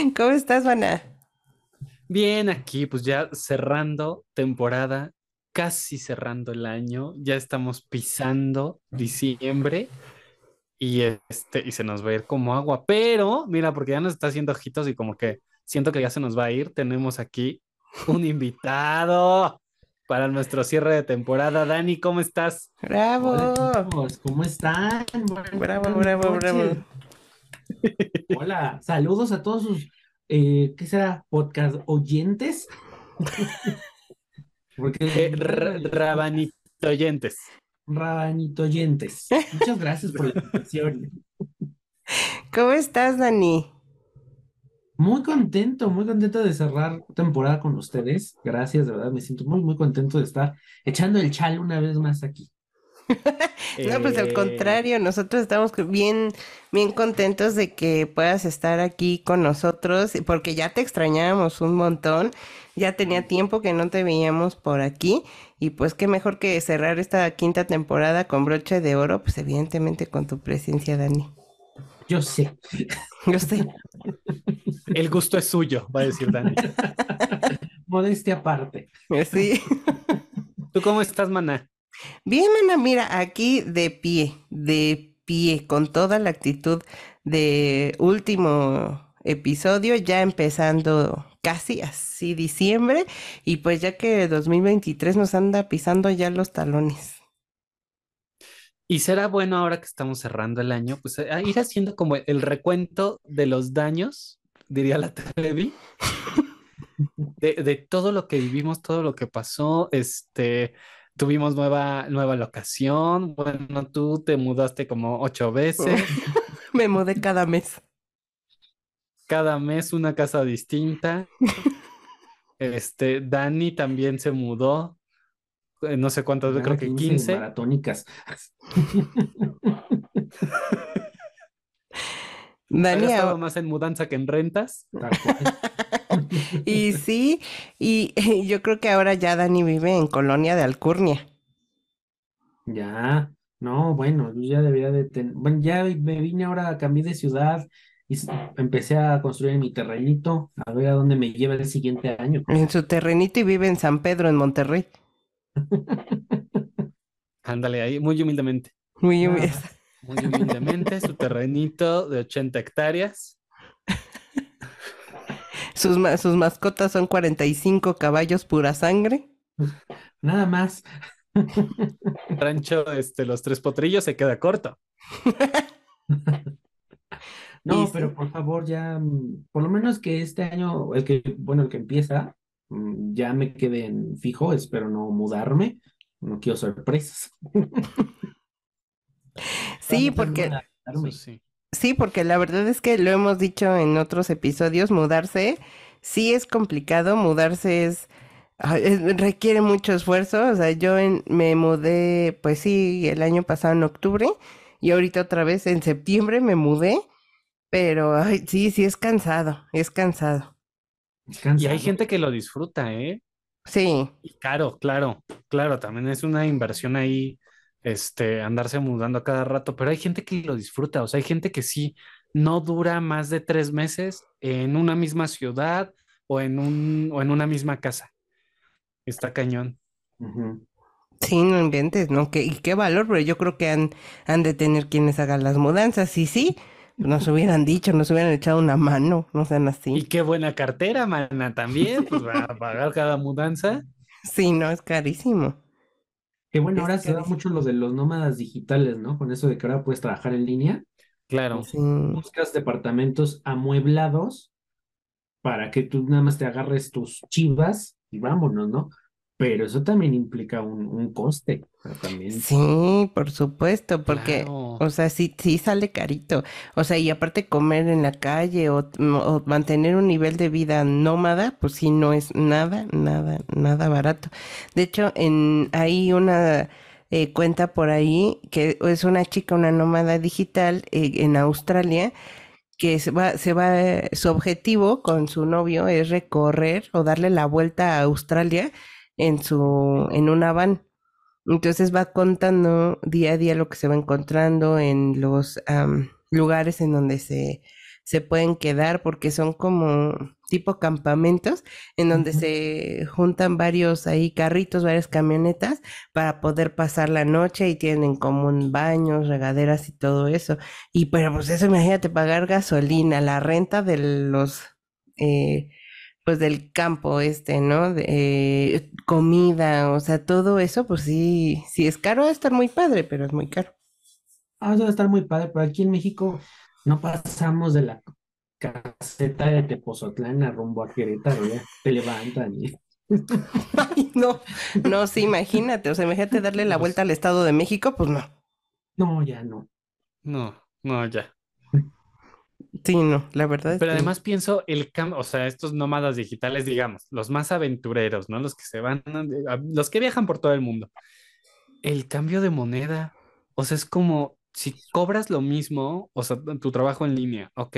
¿Cómo estás, Juana? Bien, aquí pues ya cerrando temporada, casi cerrando el año, ya estamos pisando diciembre y este y se nos va a ir como agua, pero mira, porque ya nos está haciendo ojitos y como que siento que ya se nos va a ir, tenemos aquí un invitado para nuestro cierre de temporada. Dani, ¿cómo estás? Bravo. Hola, ¿cómo están? Bravo, Buenas bravo, noches. bravo. Hola, saludos a todos sus, eh, ¿qué será? Podcast oyentes. Porque Eh, ra- rabanitoyentes. rabanito oyentes. Muchas gracias por la invitación. ¿Cómo estás, Dani? Muy contento, muy contento de cerrar temporada con ustedes. Gracias, de verdad, me siento muy, muy contento de estar echando el chal una vez más aquí. No, pues al Eh, contrario, nosotros estamos bien, bien contentos de que puedas estar aquí con nosotros, porque ya te extrañábamos un montón, ya tenía tiempo que no te veíamos por aquí, y pues qué mejor que cerrar esta quinta temporada con broche de oro, pues evidentemente con tu presencia, Dani. Yo sé. Yo sé. El gusto es suyo, va a decir Dani. Modestia aparte. Sí. ¿Tú cómo estás, maná? Bien, mana, mira, aquí de pie, de pie, con toda la actitud de último episodio, ya empezando casi así diciembre, y pues ya que 2023 nos anda pisando ya los talones. Y será bueno ahora que estamos cerrando el año, pues a ir haciendo como el recuento de los daños, diría la Trevi, de, de todo lo que vivimos, todo lo que pasó, este, tuvimos nueva, nueva locación, bueno, tú te mudaste como ocho veces, Me mudé cada mes. cada mes una casa distinta, este, Dani también se mudó, eh, no sé cuántas veces, creo que 15. maratónicas. Dani, gastado a- más en mudanza que en rentas. Tal cual. y sí, y yo creo que ahora ya Dani vive en Colonia de Alcurnia. Ya, no, bueno, yo ya debería de tener, bueno, ya me vine ahora, cambié de ciudad y empecé a construir mi terrenito, a ver a dónde me lleva el siguiente año. En su terrenito y vive en San Pedro, en Monterrey. Ándale ahí, muy humildemente. Muy Ah. humilde. Muy humildemente, su terrenito de 80 hectáreas. Sus, ma- sus mascotas son 45 caballos pura sangre. Nada más. Rancho, este, los tres potrillos se queda corto. No, sí. pero por favor, ya, mm, por lo menos que este año, el que, bueno, el que empieza, mm, ya me quede en fijo, espero no mudarme, no quiero sorpresas. Sí, porque sí. Sí, porque la verdad es que lo hemos dicho en otros episodios, mudarse sí es complicado, mudarse es, ay, es- requiere mucho esfuerzo, o sea, yo en- me mudé, pues sí, el año pasado en octubre y ahorita otra vez en septiembre me mudé, pero ay, sí, sí es cansado, es cansado. Es Y hay gente que lo disfruta, ¿eh? Sí, Y caro, claro, claro, también es una inversión ahí, este, andarse mudando cada rato, pero hay gente que lo disfruta, o sea, hay gente que sí no dura más de tres meses en una misma ciudad o en un, o en una misma casa. Está cañón. Sí, no inventes, ¿no? ¿Qué, y qué valor, pero yo creo que han, han de tener quienes hagan las mudanzas, y sí, nos hubieran dicho, nos hubieran echado una mano, no sean así. Y qué buena cartera, mana, también, pues para pagar cada mudanza. Sí, no, es carísimo. Que bueno, ahora se da mucho lo de los nómadas digitales, ¿no? Con eso de que ahora puedes trabajar en línea, Claro. Sí. buscas departamentos amueblados para que tú nada más te agarres tus chivas y vámonos, ¿no? Pero eso también implica un, un coste, también. Sí, por supuesto, porque, Claro. o sea, sí, sí sale carito. O sea, y aparte comer en la calle o, o mantener un nivel de vida nómada, pues sí, no es nada, nada, nada barato. De hecho, en hay una eh, cuenta por ahí que es una chica, una nómada digital eh, en Australia que se va, se va, su objetivo con su novio es recorrer o darle la vuelta a Australia en su, en una van. Entonces va contando día a día lo que se va encontrando en los am, lugares en donde se, se pueden quedar porque son como tipo campamentos en donde se juntan varios ahí carritos, varias camionetas para poder pasar la noche y tienen en común baños, regaderas y todo eso. Y pero pues eso, imagínate pagar gasolina, la renta de los, eh, pues del campo este, ¿no? De, eh, comida, o sea, todo eso, pues sí, sí es caro, va a estar muy padre, pero es muy caro. Ah, eso va a estar muy padre, pero aquí en México no pasamos de la caseta de Tepozotlán a rumbo a Querétaro, ya te levantan y... Ay, no, no, sí, imagínate, o sea, imagínate darle la vuelta al Estado de México, pues no. No, ya no. No, no, ya. Sí, no, la verdad es Pero que además pienso el cambio, o sea, estos nómadas digitales, digamos, los más aventureros, ¿no? Los que se van, a- los que viajan por todo el mundo. El cambio de moneda, o sea, es como si cobras lo mismo, o sea, tu trabajo en línea, ok.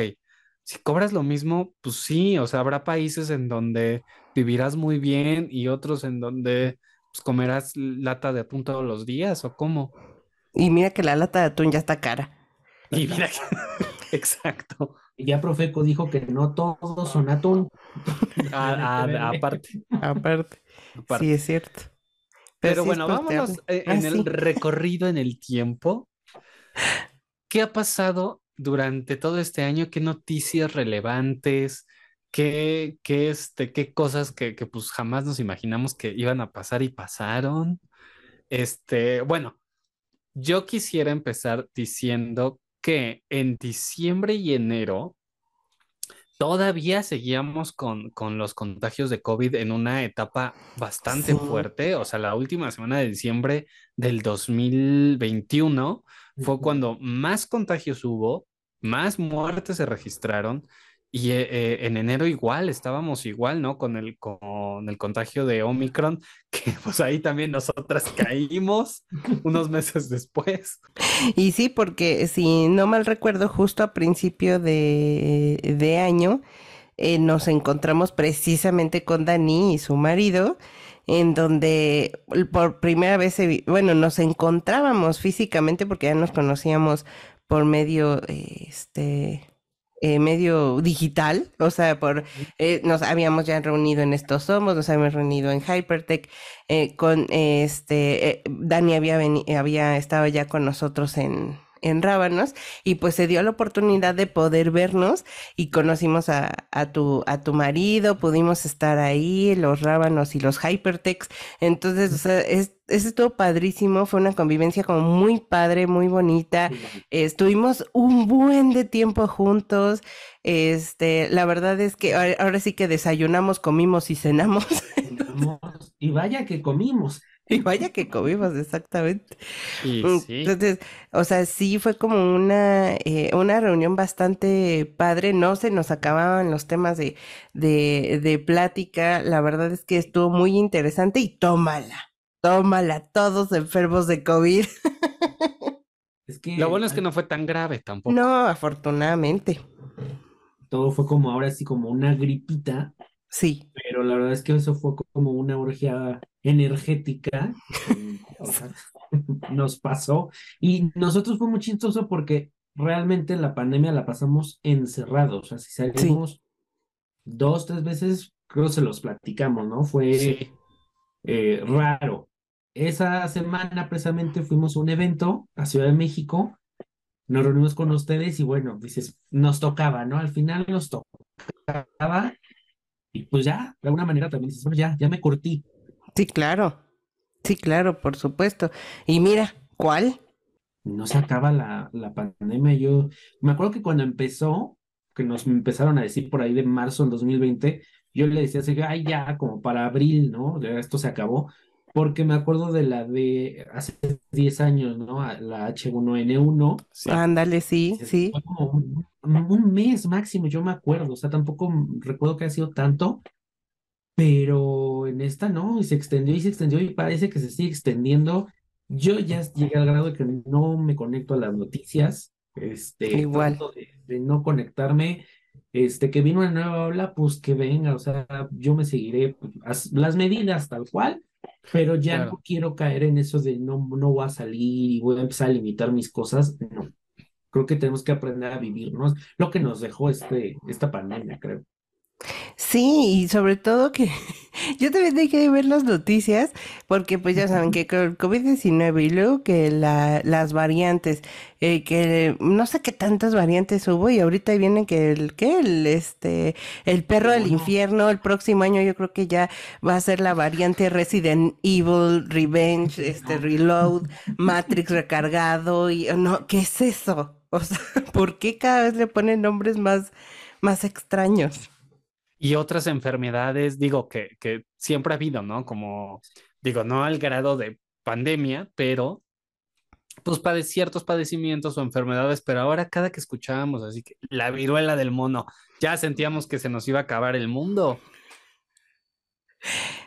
Si cobras lo mismo, pues sí, o sea, habrá países en donde vivirás muy bien y otros en donde pues, comerás lata de atún todos los días, ¿o cómo? Y mira que la lata de atún ya está cara. Y mira que... Exacto. Y ya Profeco dijo que no todos son atún. A- a- aparte, Aparte, aparte. sí es cierto. Pero sí bueno, vámonos eh, Ah, en el sí. recorrido en el tiempo. ¿Qué ha pasado durante todo este año? ¿Qué noticias relevantes? ¿Qué, qué, este, qué cosas que, que pues jamás nos imaginamos que iban a pasar y pasaron? Este, bueno, yo quisiera empezar diciendo que en diciembre y enero todavía seguíamos con, con los contagios de COVID en una etapa bastante fuerte. O sea, la última semana de diciembre del 2021 fue cuando más contagios hubo, más muertes se registraron. Y eh, en enero igual, estábamos igual, ¿no? Con el, con el contagio de Omicron, que pues ahí también nosotras caímos unos meses después. Y sí, porque si no mal recuerdo, justo a principio de, de año eh, nos encontramos precisamente con Dani y su marido, en donde por primera vez, bueno, nos encontrábamos físicamente porque ya nos conocíamos por medio, este, eh, medio digital, o sea, por eh, nos habíamos ya reunido en Estos Somos, nos habíamos reunido en Hypertech, eh, con este, eh, Dani había, había estado ya con nosotros en, en Rábanos y pues se dio la oportunidad de poder vernos y conocimos a, a tu, a tu marido, pudimos estar ahí, los Rábanos y los Hypertechs, entonces, o sea, es, eso estuvo padrísimo, fue una convivencia como muy padre, muy bonita, Estuvimos un buen de tiempo juntos. Este, la verdad es que ahora, ahora sí que desayunamos, comimos y cenamos. Y vaya que comimos. Y vaya que comimos, exactamente. Y sí. Entonces, o sea, sí fue como una, eh, una reunión bastante padre. No se nos acababan los temas de, de, de plática. La verdad es que estuvo muy interesante y tómala, tómala, todos enfermos de COVID. Es que Lo bueno es que no fue tan grave tampoco. No, afortunadamente. todo fue como ahora sí como una gripita, Sí. pero la verdad es que eso fue como una orgía energética. o sea, nos pasó. Y nosotros fue muy chistoso porque realmente la pandemia la pasamos encerrados. O sea, si salimos dos, tres veces, creo que se los platicamos, ¿no? Fue Sí. eh, raro. Esa semana precisamente fuimos a un evento a Ciudad de México, nos reunimos con ustedes y bueno, dices, nos tocaba, ¿no? Al final nos tocaba y pues ya, de alguna manera también dices, ya, ya me curtí. Sí, claro. Sí, claro, por supuesto. Y mira, ¿cuál? No se acaba la, la pandemia. Yo me acuerdo que cuando empezó, que nos empezaron a decir por ahí de marzo del 2020, yo le decía así, ay, ya, como para abril, ¿no? Ya esto se acabó. Porque me acuerdo de la de hace 10 años, ¿no? La H1N1. Sí. Ándale, sí, Dices, sí. Fue como un, un mes máximo, yo me acuerdo. O sea, tampoco recuerdo que haya sido tanto. Pero en esta no, y se extendió y se extendió y parece que se sigue extendiendo. Yo ya llegué al grado de que no me conecto a las noticias, este, Igual. de, de no conectarme, este, que vino una nueva ola, pues que venga, o sea, yo me seguiré pues, as- las medidas tal cual, pero ya Claro. no quiero caer en eso de no, no voy a salir y voy a empezar a limitar mis cosas, no. creo que tenemos que aprender a vivirnos lo que nos dejó este, esta pandemia, creo. Sí, y sobre todo que yo también dejé de ver las noticias porque pues ya saben que el COVID-19 y luego que la, las variantes, eh, que no sé qué tantas variantes hubo y ahorita viene que el, que el, este, el perro del infierno el próximo año yo creo que ya va a ser la variante Resident Evil, Revenge, este, Reload, Matrix recargado y no, ¿qué es eso? O sea, ¿por qué cada vez le ponen nombres más, más extraños? Y otras enfermedades, digo, que, que siempre ha habido, ¿no? Como, digo, no al grado de pandemia, pero pues pade ciertos padecimientos o enfermedades, pero ahora cada que escuchábamos así que la viruela del mono, ya sentíamos que se nos iba a acabar el mundo.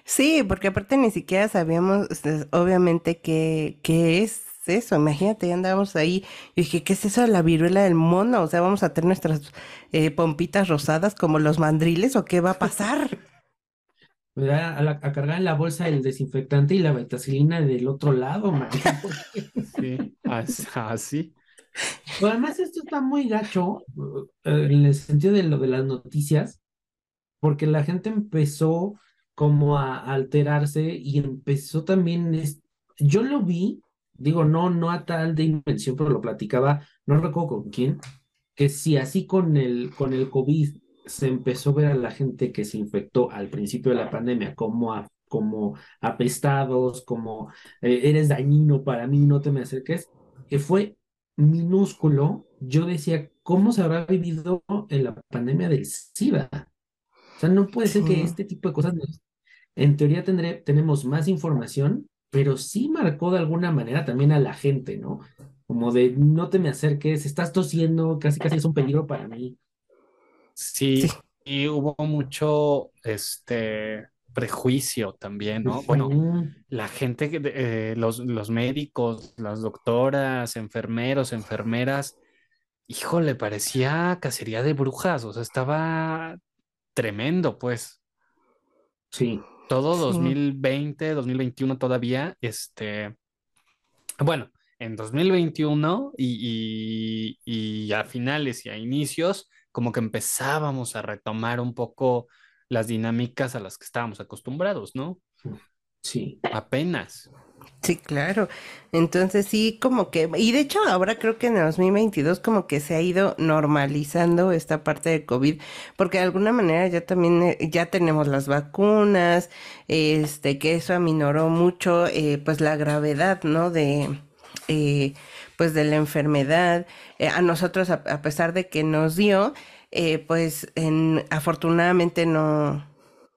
Sí, porque aparte ni siquiera sabíamos, este, obviamente, qué, qué es eso, imagínate, ya andábamos ahí. Y dije, ¿qué es eso de la viruela del mono? O sea, ¿vamos a tener nuestras eh, pompitas rosadas como los mandriles o qué va a pasar? A, a, cargar en la bolsa el desinfectante y la betacilina del otro lado, man. Sí, así. además, esto está muy gacho eh, en el sentido de lo de las noticias, porque la gente empezó como a alterarse y empezó también, es, yo lo vi digo, no, no a tal dimensión, pero lo platicaba, no recuerdo con quién, que si así con el, con el COVID se empezó a ver a la gente que se infectó al principio de la pandemia como, a, como apestados, como eh, eres dañino para mí, no te me acerques, que fue minúsculo, yo decía, ¿cómo se habrá vivido en la pandemia del SIDA? O sea, no puede ser que este tipo de cosas, en teoría tendré, tenemos más información, pero sí marcó de alguna manera también a la gente, ¿no? Como de no te me acerques, estás tosiendo, casi casi es un peligro para mí. Sí, y hubo mucho este prejuicio también, ¿no? Bueno, la gente, eh, los, los médicos, las doctoras, enfermeros, enfermeras, híjole, parecía cacería de brujas, o sea, estaba tremendo, pues. Sí todo 2020, 2021 todavía, este, bueno, en 2021 y, y, a finales y a inicios, como que empezábamos a retomar un poco las dinámicas a las que estábamos acostumbrados, ¿no? Sí. Apenas. Sí, claro. Entonces sí, como que, y de hecho ahora creo que en el 2022 como que se ha ido normalizando esta parte de COVID, porque de alguna manera ya también, eh, ya tenemos las vacunas, este, que eso aminoró mucho, eh, pues la gravedad, ¿no? De, eh, pues de la enfermedad. a nosotros, a, a, pesar de que nos dio, pues en, afortunadamente no,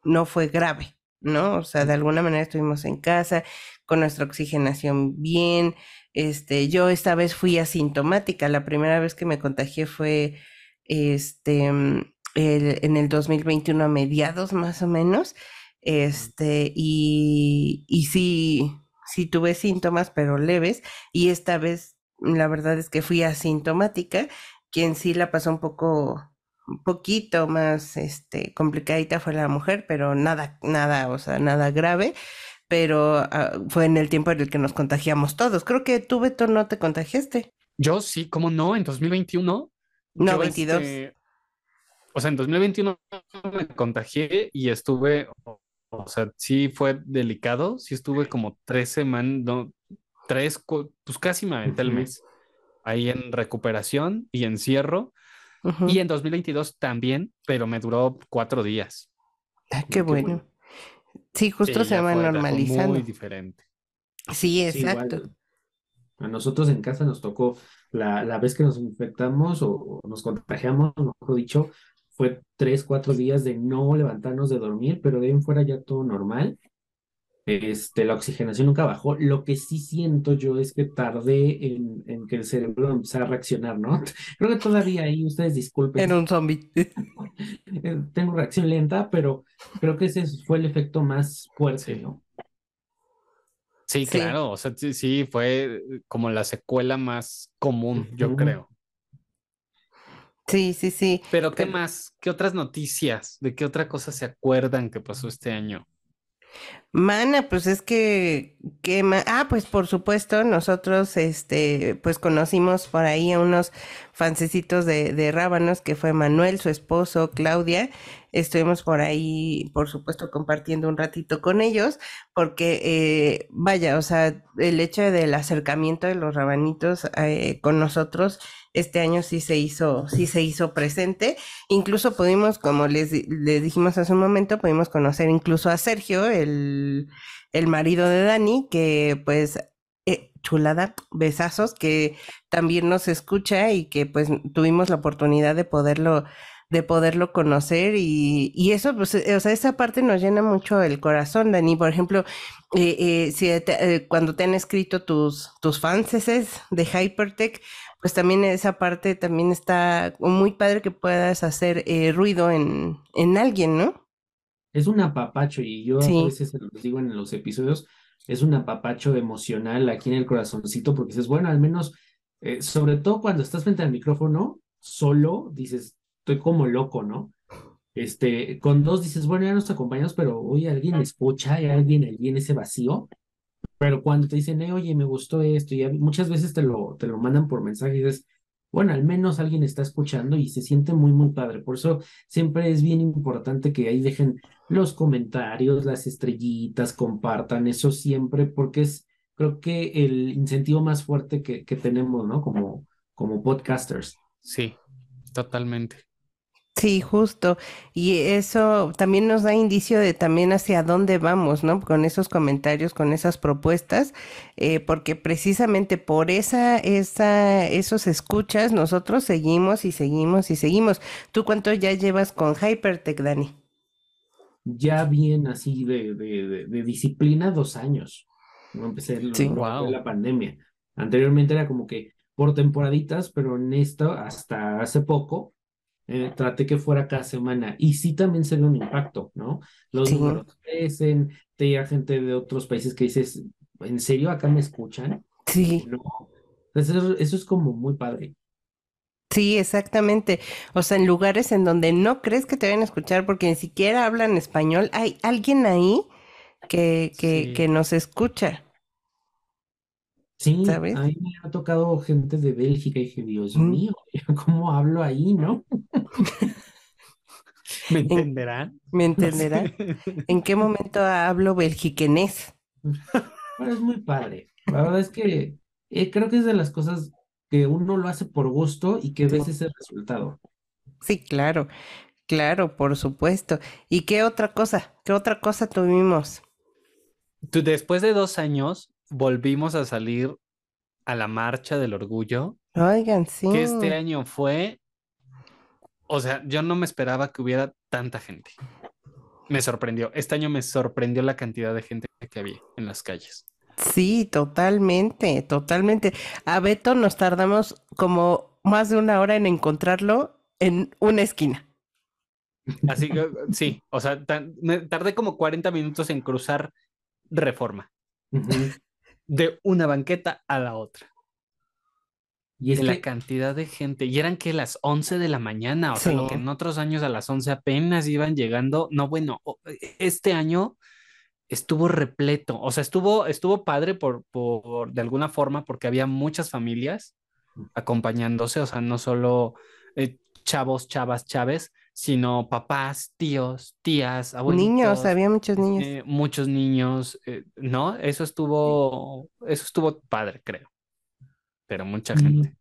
no fue grave. ¿no? O sea, de alguna manera estuvimos en casa, con nuestra oxigenación bien. Este, yo esta vez fui asintomática. La primera vez que me contagié fue este, mm, en el 2021 a mediados más o menos. Este, y, y sí, sí tuve síntomas, pero leves. Y esta vez, la verdad es que fui asintomática. Quien sí la pasó un poco, un poquito más este, complicadita fue la mujer, pero nada, nada, o sea, nada grave pero ah, fue en el tiempo en el que nos contagiamos todos. Creo que tú, Beto, no te contagiaste. Yo sí, ¿cómo no? En 2021. No, 22. Este, o sea, en 2021 me contagié y estuve, o, sea, sí fue delicado, sí estuve como tres semanas, no, tres, pues casi me aventé el mes ahí en recuperación y encierro. Y en 2022 también, pero me duró cuatro días. Ah, qué, bueno. Sí, justo se va normalizando. Muy diferente. Sí, exacto. a nosotros en casa nos tocó la, la vez que nos infectamos o, nos contagiamos, mejor dicho, fue tres, cuatro días de no levantarnos de dormir, pero de ahí en fuera ya todo normal. Este, la oxigenación nunca bajó. Lo que sí siento yo es que tardé en, en que el cerebro empezara a reaccionar, ¿no? Creo que todavía ahí, ustedes disculpen. En un zombie. Eh, tengo reacción lenta, pero creo que ese fue el efecto más fuerte, ¿no? Sí, claro, o sea, sí, fue como la secuela más común, yo creo. Sí, sí, sí. Pero ¿qué más? ¿Qué otras noticias? ¿De qué otra cosa se acuerdan que pasó este año? Mana, pues es que, que ah, pues por supuesto, nosotros, este, pues conocimos por ahí a unos fancecitos de, de Rábanos, que fue Manuel, su esposo, Claudia, estuvimos por ahí, por supuesto, compartiendo un ratito con ellos, porque, eh, vaya, o sea, el hecho del acercamiento de los rabanitos eh, con nosotros, este año sí se hizo, sí se hizo presente. Incluso pudimos, como les, les dijimos hace un momento, pudimos conocer incluso a Sergio, el, el marido de Dani, que pues eh, chulada, besazos, que también nos escucha y que pues tuvimos la oportunidad de poderlo de poderlo conocer y, y eso, pues, eh, o sea, esa parte nos llena mucho el corazón, Dani. Por ejemplo, eh, eh, si cuando te han escrito tus, tus fans de Hypertech, pues también esa parte también está muy padre que puedas hacer eh, ruido en, en alguien, ¿no? Es un apapacho y yo a veces se los digo en los episodios, es un apapacho emocional aquí en el corazoncito porque dices, bueno, al menos, eh, sobre todo cuando estás frente al micrófono, solo, dices, estoy como loco, ¿no? Este, con dos dices, bueno, ya nos acompañamos, pero oye, alguien escucha, hay alguien ahí en ese vacío. Pero cuando te dicen, eh, oye, me gustó esto, y muchas veces te lo, te lo mandan por mensaje y dices, bueno, al menos alguien está escuchando y se siente muy, muy padre. Por eso siempre es bien importante que ahí dejen los comentarios, las estrellitas, compartan eso siempre, porque es, creo que el incentivo más fuerte que, que tenemos, ¿no? Como, como podcasters. Sí, totalmente. Sí, justo. Y eso también nos da indicio de también hacia dónde vamos, ¿no? Con esos comentarios, con esas propuestas, eh, porque precisamente por esa, esa, esos escuchas, nosotros seguimos y seguimos y seguimos. ¿Tú cuánto ya llevas con Hypertech, Dani? Ya bien así de, de, de, disciplina, dos años. No empecé sí. la pandemia. Anteriormente era como que por temporaditas, pero en esto, hasta hace poco, eh, traté que fuera cada semana y sí también se ve un impacto, ¿no? Los sí. números crecen, te llega gente de otros países que dices, ¿en serio acá me escuchan? Sí. ¿No? Eso, eso es como muy padre. Sí, exactamente. O sea, en lugares en donde no crees que te vayan a escuchar porque ni siquiera hablan español, hay alguien ahí que, que, sí. que nos escucha. Sí, ¿sabes? a mí me ha tocado gente de Bélgica y dije, Dios mm. mío, ¿cómo hablo ahí, no? ¿Me entenderán? ¿Me entenderán? No sé. ¿En qué momento hablo belgiquenés? Bueno, es muy padre. La verdad es que eh, creo que es de las cosas que uno lo hace por gusto y que ves ese resultado. Sí, claro, claro, por supuesto. ¿Y qué otra cosa? ¿Qué otra cosa tuvimos? Tú, después de dos años, volvimos a salir a la marcha del orgullo. Oigan, sí. Que este año fue, o sea, yo no me esperaba que hubiera tanta gente. Me sorprendió. Este año me sorprendió la cantidad de gente que había en las calles. Sí, totalmente, totalmente. A Beto nos tardamos como más de una hora en encontrarlo en una esquina. Así que sí, o sea, me tardé como 40 minutos en cruzar Reforma. Uh -huh de una banqueta a la otra. Y es de que... la cantidad de gente. Y eran que las 11 de la mañana, o sí. sea, lo que en otros años a las 11 apenas iban llegando. No, bueno, este año estuvo repleto. O sea, estuvo, estuvo padre por, por, de alguna forma, porque había muchas familias acompañándose, o sea, no solo eh, chavos, chavas, chaves, sino papás, tíos, tías, abuelitos. Niños, había muchos niños. Eh, muchos niños, eh, ¿no? Eso estuvo, eso estuvo padre, creo. Pero mucha gente.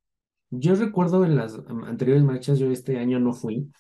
Yo recuerdo en las anteriores marchas, yo este año no fui,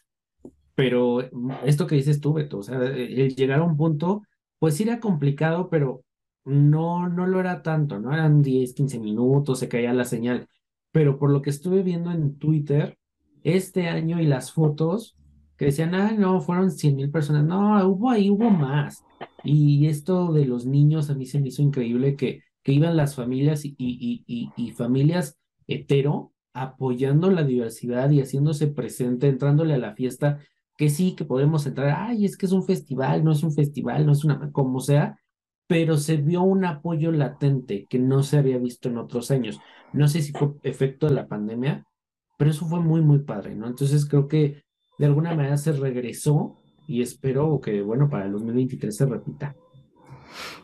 pero esto que dices tú, Beto, o sea, el llegar a un punto, pues era complicado, pero no, no lo era tanto, ¿no? Eran 10, 15 minutos, se caía la señal. Pero por lo que estuve viendo en Twitter, este año y las fotos, que decían, ah, no, fueron 100 mil personas. No, hubo ahí, hubo más. Y esto de los niños a mí se me hizo increíble que, que iban las familias y, y, y, y familias hetero apoyando la diversidad y haciéndose presente, entrándole a la fiesta, que sí, que podemos entrar, ay, es que es un festival, no es un festival, no es una, como sea, pero se vio un apoyo latente que no se había visto en otros años. No sé si fue efecto de la pandemia, pero eso fue muy, muy padre, ¿no? Entonces creo que de alguna manera se regresó y espero que, bueno, para el 2023 se repita.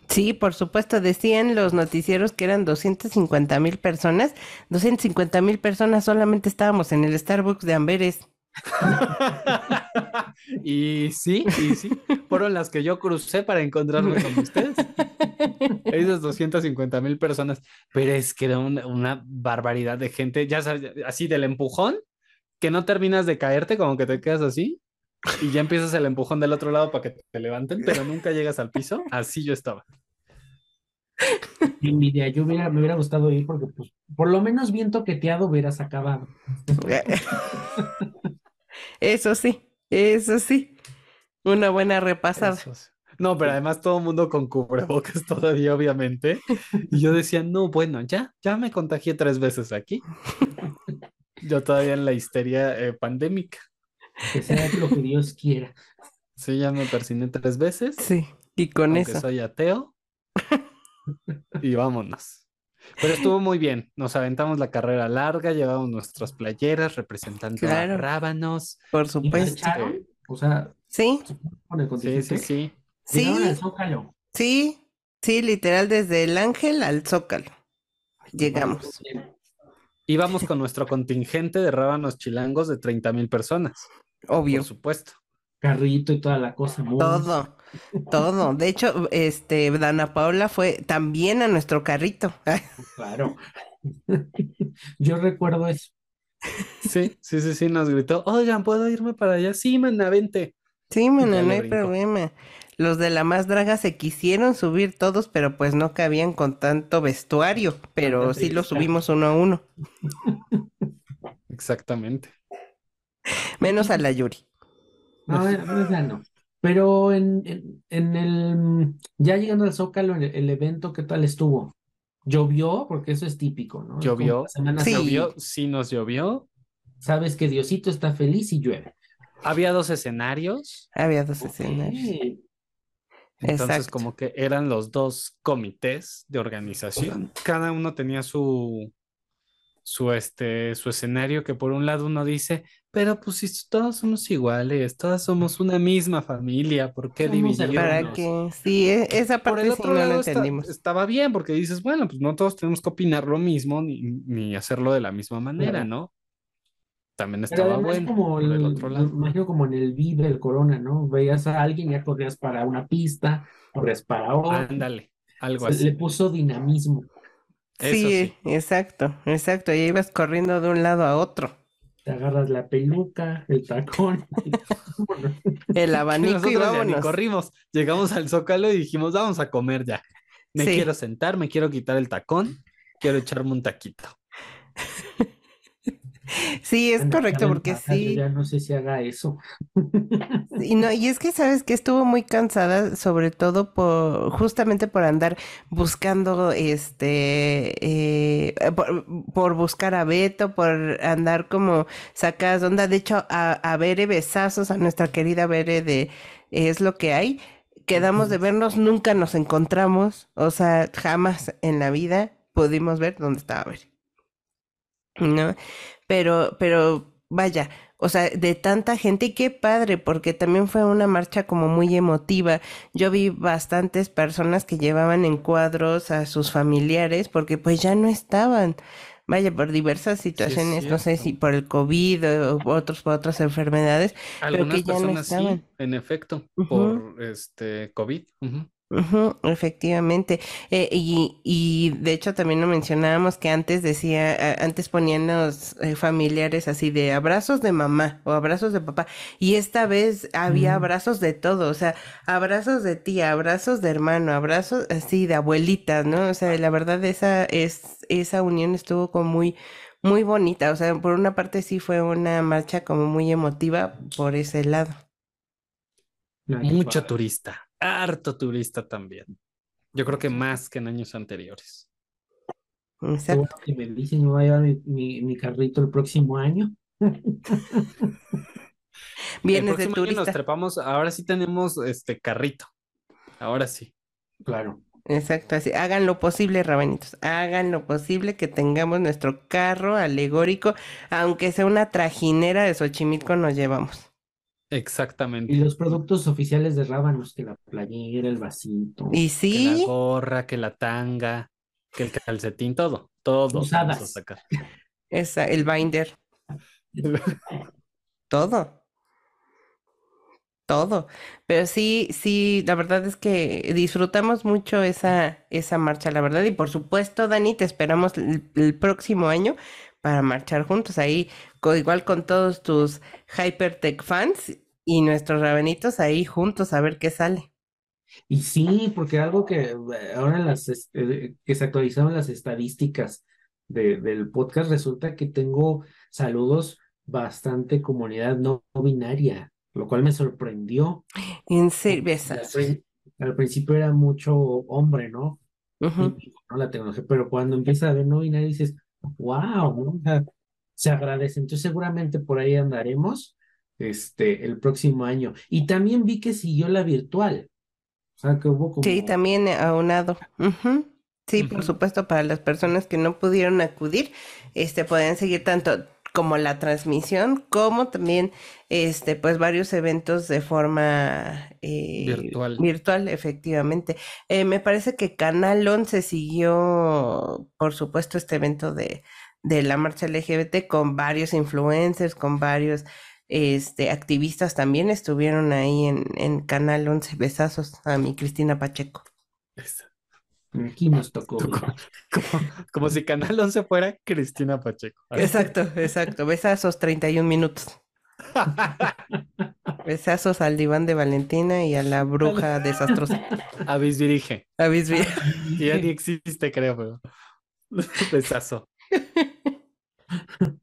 Sí, por supuesto, decían los noticieros que eran 250 mil personas. 250 mil personas solamente estábamos en el Starbucks de Amberes. y sí, y sí, fueron las que yo crucé para encontrarme con ustedes. Esas 250 mil personas, pero es que era una, una, barbaridad de gente, ya sabes, así del empujón, que no terminas de caerte, como que te quedas así, y ya empiezas el empujón del otro lado para que te levanten, pero nunca llegas al piso. Así yo estaba. Envidia, yo hubiera, me hubiera gustado ir porque, pues, por lo menos bien toqueteado hubieras acabado. Eso sí, eso sí. Una buena repasada. No, pero además todo el mundo con cubrebocas todavía, obviamente. Y yo decía, no, bueno, ya, ya me contagié tres veces aquí. Yo todavía en la histeria eh, pandémica. Que sea lo que Dios quiera. Sí, ya me persiné tres veces. Sí, y con eso. soy ateo. y vámonos. Pero estuvo muy bien. Nos aventamos la carrera larga, llevamos nuestras playeras representando a rábanos. Por supuesto. O sea, sí. Sí, sí, sí. Sí. Sí, sí, literal desde el ángel al zócalo. Llegamos. Íbamos con nuestro contingente de rábanos chilangos de 30 mil personas. Obvio. Por supuesto. Carrito y toda la cosa. Todo, todo. De hecho, este, Dana Paula fue también a nuestro carrito. Claro. Yo recuerdo eso. Sí, sí, sí, sí, nos gritó, oigan, ¿puedo irme para allá? Sí, mana, vente. Sí, mana, no hay problema. Los de la más draga se quisieron subir todos, pero pues no cabían con tanto vestuario, pero sí lo subimos uno a uno. Exactamente. Menos a la Yuri. No, ya no. Pero en, en, el, ya llegando al Zócalo, el, el, evento, ¿qué tal estuvo? ¿Llovió? Porque eso es típico, ¿no? ¿Llovió? Sí. ¿Llovió? Sí nos llovió. Sabes que Diosito está feliz y llueve. Había dos escenarios. Había dos escenarios. Entonces, como que eran los dos comités de organización. Cada uno tenía su, su, este, su escenario, que por un lado uno dice, pero pues si todos somos iguales, todos somos una misma familia, ¿por qué dividirnos? Para que, sí, e, esa parte sí no la entendimos. estaba bien, porque dices, bueno, pues no todos tenemos que opinar lo mismo ni, ni hacerlo de la misma manera, ¿no? También estaba bueno. Como el, otro lado. imagino como en el Vive, el Corona, ¿no? Veías a alguien, ya corrías para una pista, corrías para otra. Ándale, algo así. Le puso dinamismo. sí, exacto, exacto. Y ibas corriendo de un lado a otro. Te agarras la peluca, el tacón. el abanico y vámonos. corrimos. Llegamos al Zócalo y dijimos, vamos a comer ya. Me quiero sentar, me quiero quitar el tacón, quiero echarme un taquito. Sí, es correcto, porque sí. Ya no sé si haga eso. Y no, y es que sabes que estuvo muy cansada, sobre todo por, justamente por andar buscando este, eh, por, buscar a Beto, por andar como sacadas onda. De hecho, a, a Bere besazos, a nuestra querida Bere de Es lo que hay. Quedamos de vernos, nunca nos encontramos, o sea, jamás en la vida pudimos ver dónde estaba Bere. ¿No? Pero, pero vaya, o sea, de tanta gente y qué padre, porque también fue una marcha como muy emotiva. Yo vi bastantes personas que llevaban en cuadros a sus familiares porque pues ya no estaban. Vaya, por diversas situaciones, no sé si por el COVID o otros por otras enfermedades, pero que ya no estaban. en efecto, por este COVID efectivamente. Eh, y, y, de hecho también lo mencionábamos que antes decía, antes ponían los eh, familiares así de abrazos de mamá o abrazos de papá. Y esta vez había abrazos de todo, o sea, abrazos de tía, abrazos de hermano, abrazos así de abuelita, ¿no? O sea, la verdad esa, es, esa unión estuvo como muy, muy bonita. O sea, por una parte sí fue una marcha como muy emotiva por ese lado. Mucho turista harto turista también. Yo creo que más que en años anteriores. Exacto. Que me dicen, me voy a llevar mi, mi, carrito el próximo año. Vienes de turista. nos trepamos, ahora sí tenemos este carrito. Ahora sí. Claro. Exacto, así. Hagan lo posible, rabanitos. Hagan lo posible que tengamos nuestro carro alegórico, aunque sea una trajinera de Xochimilco, nos llevamos. Exactamente. Y los productos oficiales de Rábanos, que la playera, el vasito. Y Que sí, la gorra, que la tanga, que el calcetín, todo. Todo vamos a Usadas. sacar. esa, el binder, todo. Todo. Pero sí, sí, la verdad es que disfrutamos mucho esa, esa marcha, la verdad. Y por supuesto, Dani, te esperamos el, el próximo año para marchar juntos ahí, co- igual con todos tus Hypertech fans y nuestros rabenitos ahí juntos a ver qué sale. Y sí, porque algo que eh, ahora las este, que se actualizaron las estadísticas de- del podcast, resulta que tengo saludos bastante comunidad no binaria, lo cual me sorprendió. En serio, Al, principio era mucho hombre, ¿no? Y, ¿no? La tecnología, pero cuando empieza a ver no binario dices, wow, ¿no? O sea, se agradece. Entonces seguramente por ahí andaremos este, el próximo año. Y también vi que siguió la virtual. O sea, que hubo Sí, como... también eh, aunado. Sí, por supuesto, para las personas que no pudieron acudir, este, pueden seguir tanto como la transmisión, como también, este, pues varios eventos de forma eh, Virtual. virtual, efectivamente. Eh, me parece que Canal 11 siguió, por supuesto, este evento de, de la marcha LGBT con varios influencers, con varios este, activistas también estuvieron ahí en, en Canal 11. Besazos a mi Cristina Pacheco. Aquí nos tocó. Como, como- como si Canal 11 fuera Cristina Pacheco. Exacto, exacto. Besazos 31 minutos. Besazos al diván de Valentina y a la bruja desastrosa. Avis dirige. ¿Habéis visto? Que ya ni existe, creo, pero. Besazo.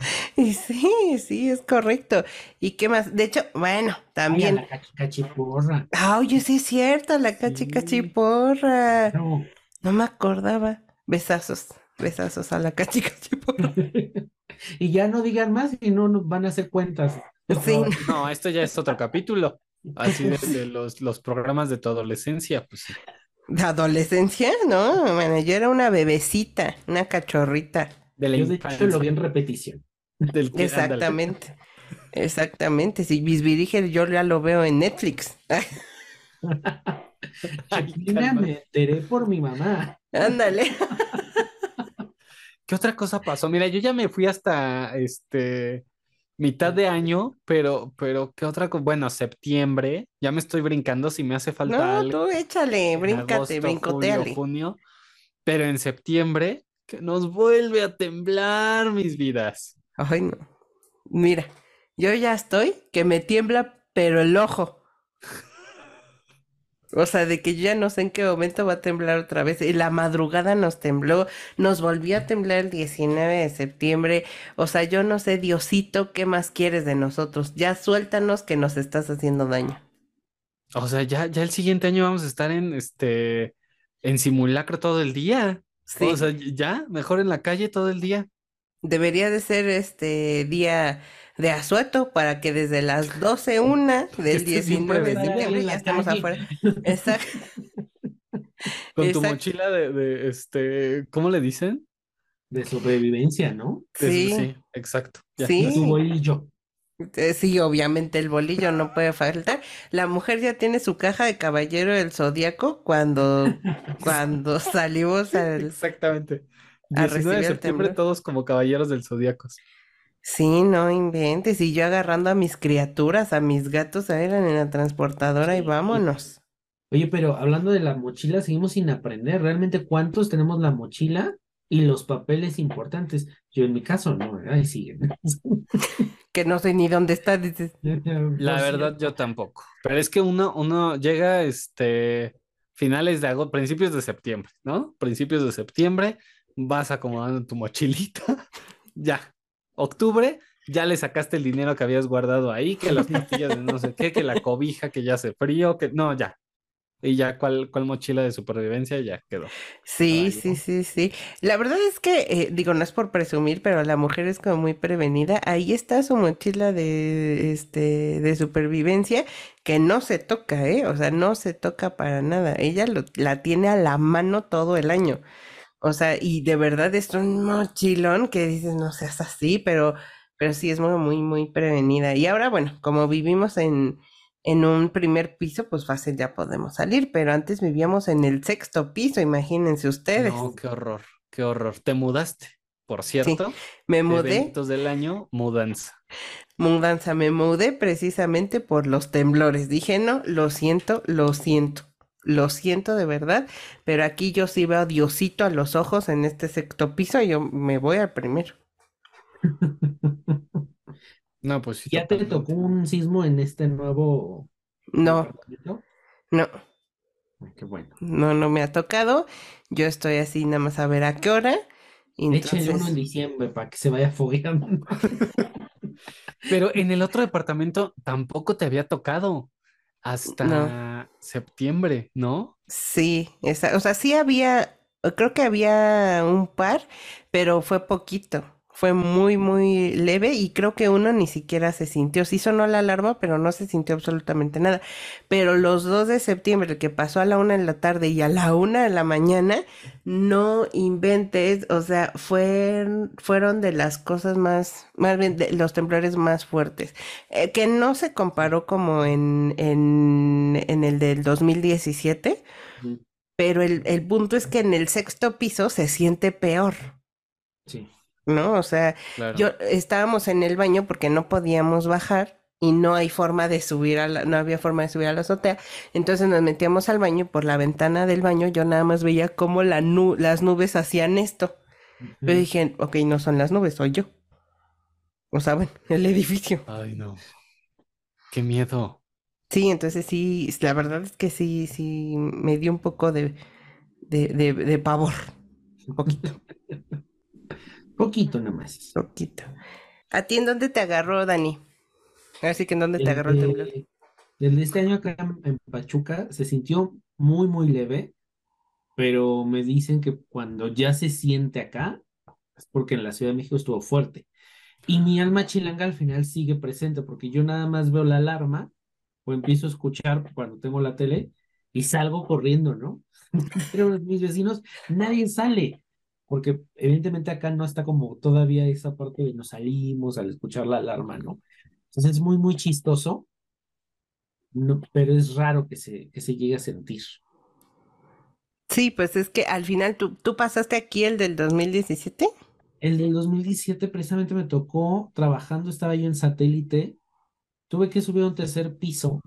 Y sí, sí, es correcto. ¿Y qué más? De hecho, bueno, Ay, a también. la cachi- cachiporra. Ah, oye, sí es cierto, la cachi Sí. cachiporra. No. No me acordaba. Besazos, besazos a la cachi cachiporra. Y ya no digan más y no nos van a hacer cuentas. Sí. No, esto ya es otro capítulo. Así de, de los, los programas de tu adolescencia, pues sí. ¿De adolescencia? No, bueno, yo era una bebecita, una cachorrita. De la Yo de hecho lo vi en repetición. Del que- ándale. Exactamente. Exactamente. Si Bisbirige yo ya lo veo en Netflix. Calma. me enteré por mi mamá. Ándale. ¿Qué otra cosa pasó? Mira, yo ya me fui hasta este mitad de año, pero, pero ¿qué otra cosa? Bueno, septiembre, ya me estoy brincando si me hace falta No, algo. tú échale, en bríncate, agosto, julio, brincoteale. junio, pero en septiembre que nos vuelve a temblar mis vidas. Ay, no. Mira, yo ya estoy que me tiembla, pero el ojo. O sea, de que yo ya no sé en qué momento va a temblar otra vez. Y la madrugada nos tembló, nos volvió a temblar el 19 de septiembre. O sea, yo no sé, Diosito, ¿qué más quieres de nosotros? Ya suéltanos que nos estás haciendo daño. O sea, ya, ya el siguiente año vamos a estar en este en simulacro todo el día. Sí, O sea, ya, mejor en la calle todo el día. Debería de ser este día de asueto para que desde las 12 una del bien 19 de septiembre ya estemos afuera. Exacto. Con tu mochila de, de este, ¿cómo le dicen? De sobrevivencia, ¿no? Sí, sí, exacto. ya. sí. Su bolillo. Eh, Sí, obviamente el bolillo no puede faltar. La mujer ya tiene su caja de caballero del zodiaco cuando, cuando salimos al... Exactamente. A 19 de septiembre, temblor. todos como caballeros del zodiacos. Sí, no inventes. Y yo agarrando a mis criaturas, a mis gatos, a eran en la transportadora y vámonos. Oye, pero hablando de la mochila, seguimos sin aprender. ¿Realmente cuántos tenemos la mochila y los papeles importantes? Yo en mi caso no, ¿verdad? Ahí siguen. Que no sé ni dónde está, dices. La verdad, yo tampoco. Pero es que uno, uno llega, este, finales de agosto, principios de septiembre, ¿no? Principios de septiembre, vas acomodando tu mochilita, ya. Octubre, ya le sacaste el dinero que habías guardado ahí, que las pastillas de no sé qué, que la cobija, que ya hace frío, que no, ya. Y ya, ¿cuál, cuál mochila de supervivencia? Ya quedó. Sí, Ay, sí, sí, sí. La verdad es que, eh, digo, no es por presumir, pero la mujer es como muy prevenida. Ahí está su mochila de, este, de supervivencia que no se toca, ¿eh? O sea, no se toca para nada. Ella lo- la tiene a la mano todo el año. O sea, y de verdad es un mochilón que dices, no seas así, pero, pero sí es muy, muy, muy prevenida. Y ahora, bueno, como vivimos en, en un primer piso, pues fácil ya podemos salir, pero antes vivíamos en el sexto piso, imagínense ustedes. No, qué horror, qué horror. Te mudaste, por cierto. me mudé. Eventos del año, mudanza. Mudanza, me mudé precisamente por los temblores. Dije, no, lo siento, lo siento. Lo siento de verdad, pero aquí yo sí veo a Diosito a los ojos en este sexto piso y yo me voy al primero. No, pues sí. ¿Ya te tocó un sismo en este nuevo No, departamento? no, Ay, qué bueno. no, no me ha tocado. Yo estoy así nada más a ver a qué hora. Y Échenle uno en entonces, diciembre para que se vaya fogueando. Pero en el otro departamento tampoco te había tocado hasta septiembre, ¿no? sí, esa, o sea, sí había, creo que había un par, pero fue poquito. Fue muy, muy leve y creo que uno ni siquiera se sintió. Sí sonó la alarma, pero no se sintió absolutamente nada. Pero los 2 de septiembre, que pasó a la una de la tarde y a la una de la mañana, no inventes, o sea, fueron, fueron de las cosas más, más bien de los temblores más fuertes. Eh, que no se comparó como en, en, en el del 2017, Ujú. pero el, el punto es que en el sexto piso se siente peor. Sí. ¿No? O sea, Claro. yo estábamos en el baño porque no podíamos bajar y no hay forma de subir a la, no había forma de subir a la azotea. Entonces nos metíamos al baño y por la ventana del baño yo nada más veía cómo la nu- las nubes hacían esto. Yo Ujú. dije, ok, no son las nubes, soy yo. O sea, bueno, el edificio. Ay, no. Qué miedo. Sí, entonces sí, la verdad es que sí, sí, me dio un poco de, de, de, de pavor. Un poquito, Poquito nomás. poquito. ¿A ti en dónde te agarró, Dani? Así que en dónde te El agarró el temblor. el de este año acá en Pachuca se sintió muy, muy leve, pero me dicen que cuando ya se siente acá, es porque en la Ciudad de México estuvo fuerte. Y mi alma chilanga al final sigue presente, porque yo nada más veo la alarma o empiezo a escuchar cuando tengo la tele y salgo corriendo, ¿no? Pero mis vecinos, nadie sale, porque evidentemente acá no está como todavía esa parte de nos salimos al escuchar la alarma, ¿no? Entonces es muy, muy chistoso, no, pero es raro que se, que se llegue a sentir. Sí, pues es que al final tú, tú pasaste aquí el del 2017. El del 2017 precisamente me tocó trabajando, estaba yo en satélite, tuve que subir a un tercer piso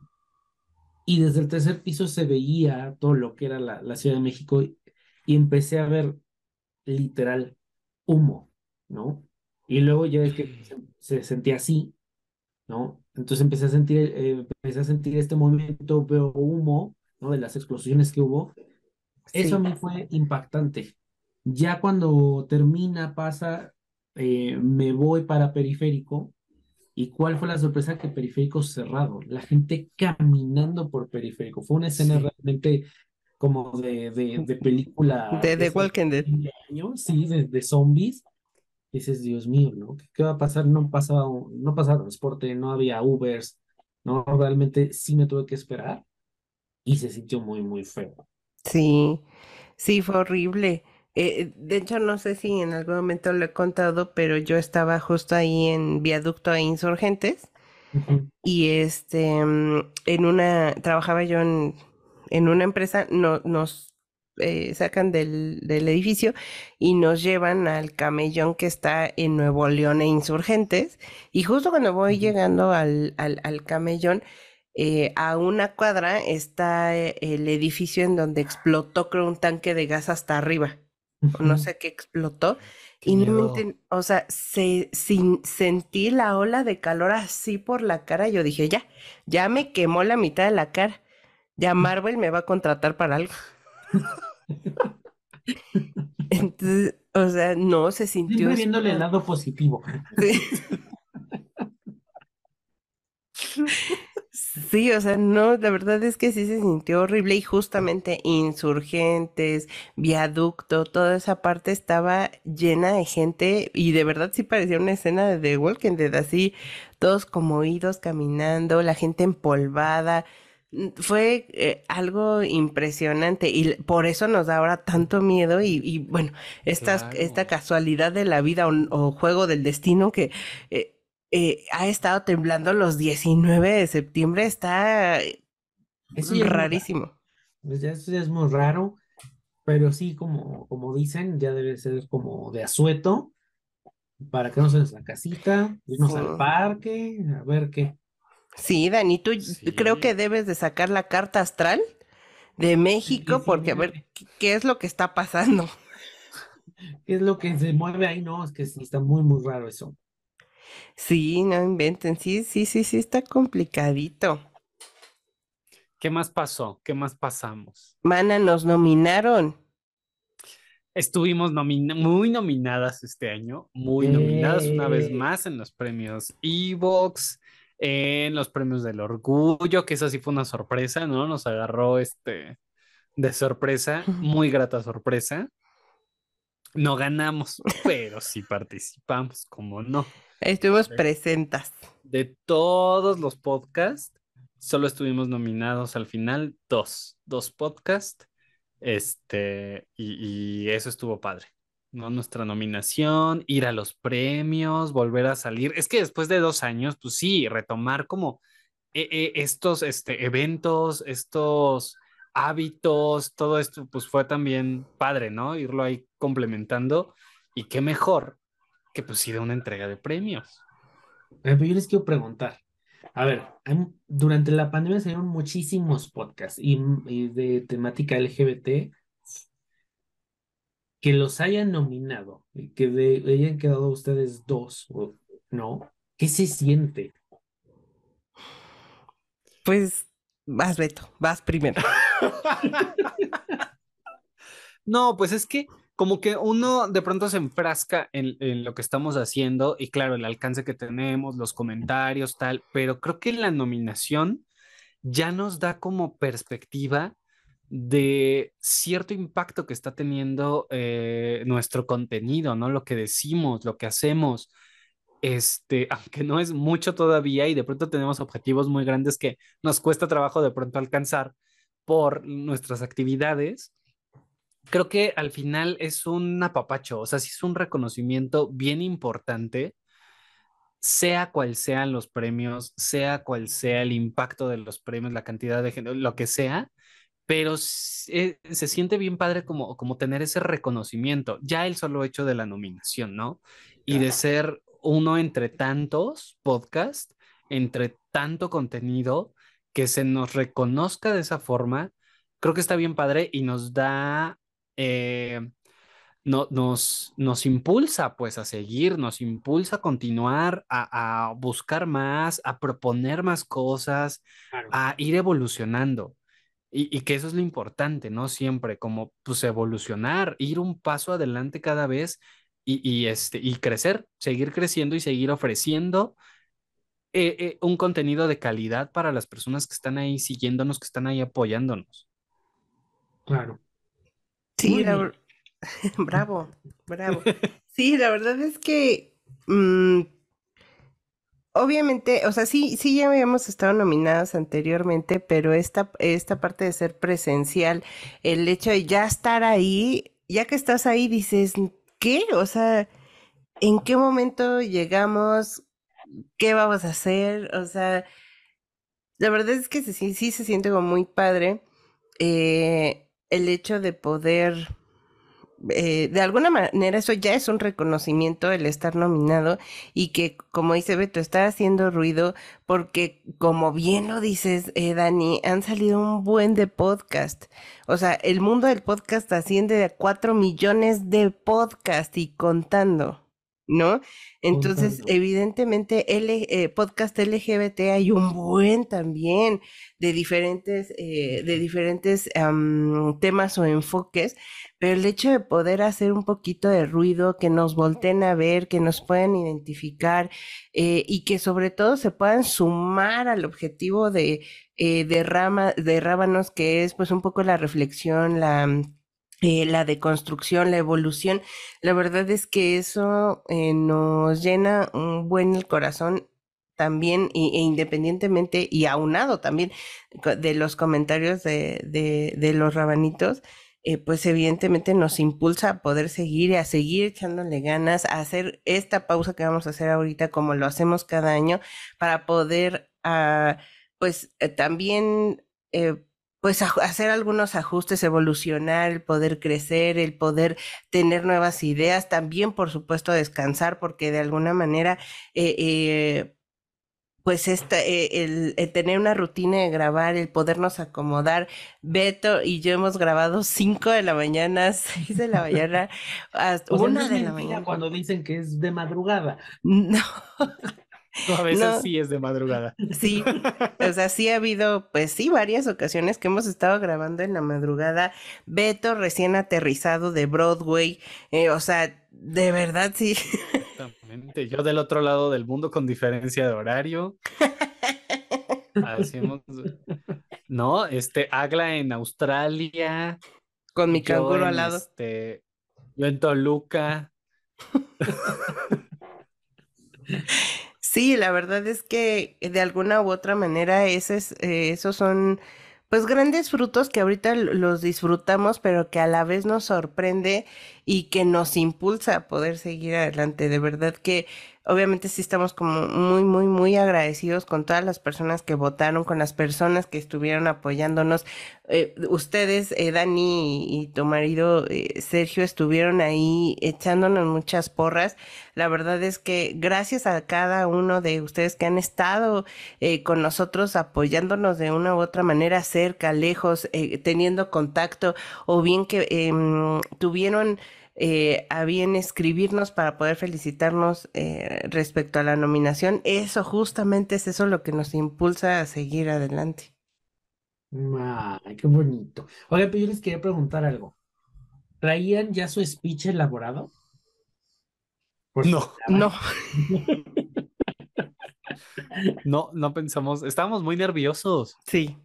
y desde el tercer piso se veía todo lo que era la, la Ciudad de México y, y empecé a ver literal humo, ¿no? Y luego ya es que se, se sentía así, ¿no? Entonces empecé a sentir, eh, empecé a sentir este movimiento, veo humo, ¿no? De las explosiones que hubo. Eso a mí fue impactante. Ya cuando termina, pasa, eh, me voy para periférico. ¿Y cuál fue la sorpresa? Que periférico cerrado, la gente caminando por periférico. Fue una escena Sí. realmente como de, de, de película De The Walking Dead. sí, de, de zombies. Dices, Dios mío, ¿no? ¿Qué, qué va a pasar? No pasaba, no pasaba transporte, no había Ubers, ¿no? Realmente sí me tuve que esperar y se sintió muy, muy feo. Sí, sí, fue horrible. Eh, de hecho, no sé si en algún momento lo he contado, pero yo estaba justo ahí en Viaducto a Insurgentes Ujú. y este, mm, en una, trabajaba yo en, en una empresa, no, nos eh, sacan del, del edificio y nos llevan al camellón que está en Nuevo León e Insurgentes. Y justo cuando voy llegando al, al, al camellón, eh, a una cuadra está eh, el edificio en donde explotó, creo, un tanque de gas hasta arriba. O no sé qué explotó. Qué Y no me o sea, se, sin, sentí la ola de calor así por la cara. Yo dije, ya, ya me quemó la mitad de la cara. Ya Marvel me va a contratar para algo. Entonces, o sea, no, se sintió Siempre viéndole el lado positivo. Sí. Sí, o sea, no, la verdad es que sí se sintió horrible y justamente insurgentes, viaducto, toda esa parte estaba llena de gente y de verdad sí parecía una escena de The Walking Dead, así, todos como idos caminando, la gente empolvada. Fue eh, algo impresionante y por eso nos da ahora tanto miedo y, y, bueno, estas- esta Claro. casualidad de la vida o, o juego del destino que eh, eh, ha estado temblando los 19 de septiembre, está Eso ya es rarísimo. Pues ya eso ya es muy raro, pero sí, como, como dicen, ya debe ser como de asueto para quedarnos en la casita, irnos Sí. al parque, a ver qué. Sí, Dani, tú creo que debes de sacar la carta astral de México porque a ver qué, es lo que está pasando. ¿Qué es lo que se mueve ahí? No, es que sí, está muy, muy raro eso. Sí, no inventen, sí, sí, sí, sí, está complicadito. ¿Qué más pasó? ¿Qué más pasamos? Mana, nos nominaron. Estuvimos nomina- muy nominadas este año, muy nominadas una vez más en los premios Evox, en los premios del orgullo, que eso sí fue una sorpresa, ¿no? Nos agarró este de sorpresa, muy grata sorpresa. No ganamos, pero sí participamos, como no. Estuvimos Sí. presentas. De todos los podcasts, solo estuvimos nominados al final dos, dos podcasts, este, y, y eso estuvo padre, ¿no? Nuestra nominación, ir a los premios, volver a salir. Es que después de dos años, pues sí, retomar como eh, eh, estos este, eventos, estos hábitos, todo esto, pues fue también padre, ¿no? Irlo ahí complementando, y qué mejor que pues ir a una entrega de premios. Pero yo les quiero preguntar, a ver, durante la pandemia salieron muchísimos podcasts y, y de temática LGBT que los hayan nominado y que de, hayan quedado ustedes dos, ¿no? ¿Qué se siente? Pues vas, Beto, vas primero. No, pues es que como que uno de pronto se enfrasca en, en lo que estamos haciendo y claro, el alcance que tenemos, los comentarios, tal, pero creo que la nominación ya nos da como perspectiva de cierto impacto que está teniendo eh, nuestro contenido, ¿no? Lo que decimos, lo que hacemos. Este, aunque no es mucho todavía y de pronto tenemos objetivos muy grandes que nos cuesta trabajo de pronto alcanzar por nuestras actividades, creo que al final es un apapacho, o sea, sí es un reconocimiento bien importante, sea cual sean los premios, sea cual sea el impacto de los premios, la cantidad de gente, lo que sea, pero se, se siente bien padre como, como tener ese reconocimiento, ya el solo hecho de la nominación, ¿no? Y de ser uno entre tantos podcasts, entre tanto contenido, que se nos reconozca de esa forma, creo que está bien padre y nos da, eh, no, nos, nos impulsa pues a seguir, nos impulsa a continuar, a, a buscar más, a proponer más cosas, Claro. a ir evolucionando. Y, y que eso es lo importante, ¿no? Siempre como pues evolucionar, ir un paso adelante cada vez y, y, este, y crecer, seguir creciendo y seguir ofreciendo eh, eh, un contenido de calidad para las personas que están ahí siguiéndonos, que están ahí apoyándonos. Claro. Sí, la bravo, bravo. Sí, la verdad es que mm, obviamente, o sea, sí, sí ya habíamos estado nominados anteriormente, pero esta, esta parte de ser presencial, el hecho de ya estar ahí, ya que estás ahí, dices, ¿qué? O sea, ¿en qué momento llegamos? ¿Qué vamos a hacer? O sea, la verdad es que sí, sí se siente como muy padre eh, el hecho de poder, eh, de alguna manera, eso ya es un reconocimiento el estar nominado y que, como dice Beto, está haciendo ruido porque, como bien lo dices, eh, Dani, han salido un buen de podcast. O sea, el mundo del podcast asciende a 4 millones de podcast y contando. ¿No? Entonces, evidentemente, L, eh, podcast LGBT hay un buen también de diferentes, eh, de diferentes temas o enfoques, pero el hecho de poder hacer un poquito de ruido, que nos volteen a ver, que nos puedan identificar eh, y que sobre todo se puedan sumar al objetivo de, eh, de, rama, de Rábanos, que es pues un poco la reflexión, la... eh, la deconstrucción, la evolución, la verdad es que eso eh, nos llena un buen corazón también e independientemente y aunado también de los comentarios de, de, los rabanitos, eh, pues evidentemente nos impulsa a poder seguir y a seguir echándole ganas, a hacer esta pausa que vamos a hacer ahorita como lo hacemos cada año, para poder, ah, pues también, pues hacer algunos ajustes, evolucionar, el poder crecer, el poder tener nuevas ideas, también por supuesto descansar, porque de alguna manera pues esta, eh, el, tener una rutina de grabar, el podernos acomodar. Beto y yo hemos grabado 5 de la mañana, 6 de la mañana, hasta una de la mañana. Cuando dicen que es de madrugada. No. a veces sí es de madrugada. Sí, o sea, sí ha habido, pues sí, varias ocasiones que hemos estado grabando en la madrugada. Beto recién aterrizado de Broadway, eh, o sea, de verdad sí. Yo del otro lado del mundo con diferencia de horario. no, este, Agla en Australia. Con mi canguro al lado. Este, yo en Toluca. Sí, la verdad es que de alguna u otra manera ese eh, esos son pues grandes frutos que ahorita los disfrutamos, pero que a la vez nos sorprende y que nos impulsa a poder seguir adelante. De verdad que obviamente sí estamos como muy, muy, muy agradecidos con todas las personas que votaron, con las personas que estuvieron apoyándonos. Eh, ustedes, eh, Dani y, tu marido eh, Sergio, estuvieron ahí echándonos muchas porras. La verdad es que gracias a cada uno de ustedes que han estado con nosotros apoyándonos de una u otra manera, cerca, lejos, teniendo contacto, o bien que em, tuvieron eh, a bien escribirnos para poder felicitarnos eh, respecto a la nominación. Eso justamente es eso lo que nos impulsa a seguir adelante. Ay, qué bonito. Oye, pero yo les quería preguntar algo. ¿Traían ya su speech elaborado? no. No. no, no pensamos. Estábamos muy nerviosos. Sí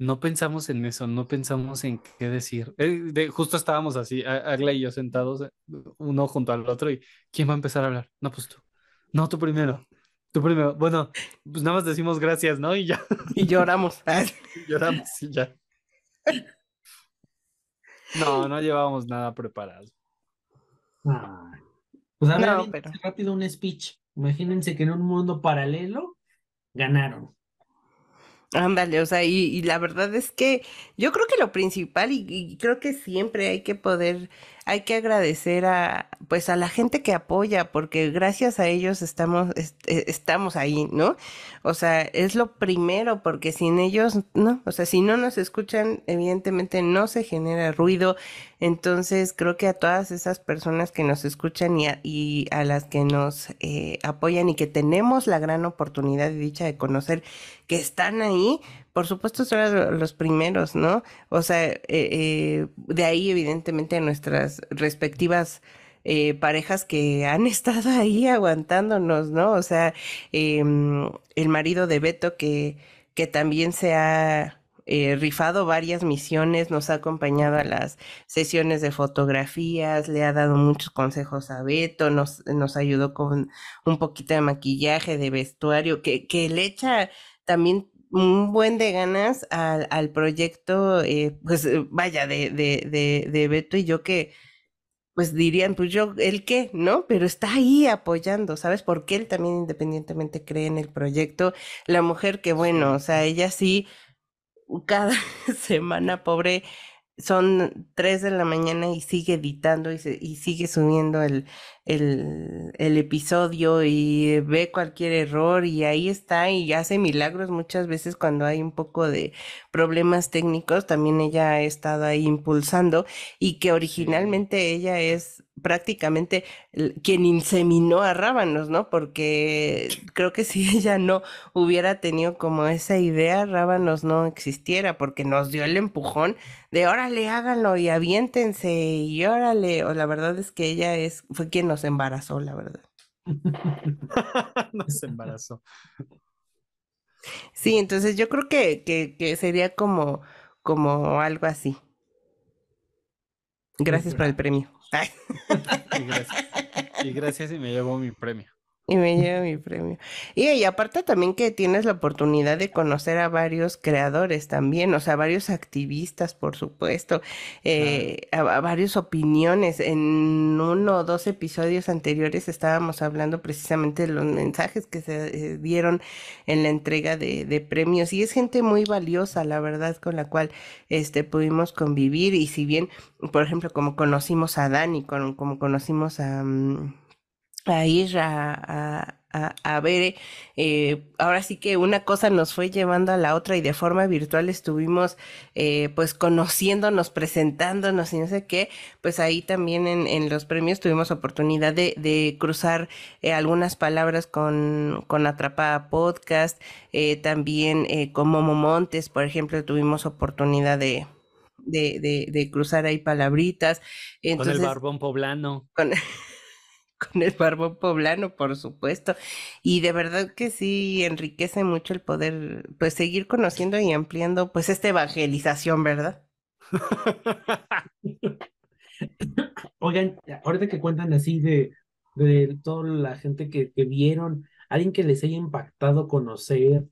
no pensamos en eso, no pensamos en qué decir. Eh, justo estábamos así, Agla y yo sentados, uno junto al otro, y ¿quién va a empezar a hablar? No, pues tú. No, tú primero. Tú primero. Bueno, pues nada más decimos gracias, ¿no? Y ya. Y lloramos. lloramos y ya. No, no llevábamos nada preparado. Pues a ver, rápido un speech. Imagínense que en un mundo paralelo ganaron. Ándale, o sea, y, la verdad es que yo creo que lo principal, y, creo que siempre hay que poder, hay que agradecer a, pues a la gente que apoya, porque gracias a ellos estamos, e, estamos ahí, ¿no? O sea, es lo primero, porque sin ellos, no, o sea, si no nos escuchan, evidentemente no se genera ruido. Entonces, creo que a todas esas personas que nos escuchan y a, y a las que nos eh, apoyan y que tenemos la gran oportunidad y dicha de conocer que están ahí, por supuesto son los primeros, ¿no? O sea, eh, eh, de ahí evidentemente nuestras respectivas eh, parejas que han estado ahí aguantándonos, ¿no? O sea, em, el marido de Beto que, que también se ha rifado varias misiones, nos ha acompañado a las sesiones de fotografías, le ha dado muchos consejos a Beto, nos, nos ayudó con un poquito de maquillaje, de vestuario, que, que le echa también un buen de ganas al, al proyecto, eh, pues eh, vaya, de, de, de, de, Beto y yo que, pues dirían, pues yo, ¿el qué? ¿No? Pero está ahí apoyando, ¿sabes? Porque él también independientemente cree en el proyecto. La mujer que, bueno, o sea, ella sí, cada semana, pobre, son 3 de la mañana y sigue editando y, y sigue subiendo el, el, el, episodio y ve cualquier error y ahí está y hace milagros muchas veces cuando hay un poco de problemas técnicos. También ella ha estado ahí impulsando y que originalmente ella es prácticamente quien inseminó a Rábanos, ¿no? Porque creo que si ella no hubiera tenido como esa idea, Rábanos no existiera, porque nos dio el empujón de órale, háganlo y aviéntense y órale. O la verdad es que ella es, fue quien nos embarazó, la verdad. nos embarazó. Sí, entonces yo creo que, que, que sería como, como algo así. Gracias por el premio. Y gracias. Y gracias y me llevo mi premio. Y me lleva mi premio. Y, aparte también que tienes la oportunidad de conocer a varios creadores también, o sea, varios activistas, por supuesto, eh, a, varias opiniones. En uno o dos episodios anteriores estábamos hablando precisamente de los mensajes que se eh, dieron en la entrega de, de, premios y es gente muy valiosa, la verdad, con la cual este, pudimos convivir y si bien, por ejemplo, como conocimos a Dani, como conocimos a... Mm, a ir a, a, ver, eh, ahora sí que una cosa nos fue llevando a la otra y de forma virtual estuvimos eh, pues conociéndonos, presentándonos y no sé qué, pues ahí también en, en los premios tuvimos oportunidad de, de cruzar eh, algunas palabras con, con Atrapada Podcast, también con Momo Montes, por ejemplo, tuvimos oportunidad de... De, de, de cruzar ahí palabritas. Entonces, con el barbón poblano. Con, con el barbón poblano, por supuesto. Y de verdad que sí enriquece mucho el poder, pues, seguir conociendo y ampliando, pues, esta evangelización, ¿verdad? Oigan, ahorita que cuentan así de, de toda la gente que, que vieron, alguien que les haya impactado conocer,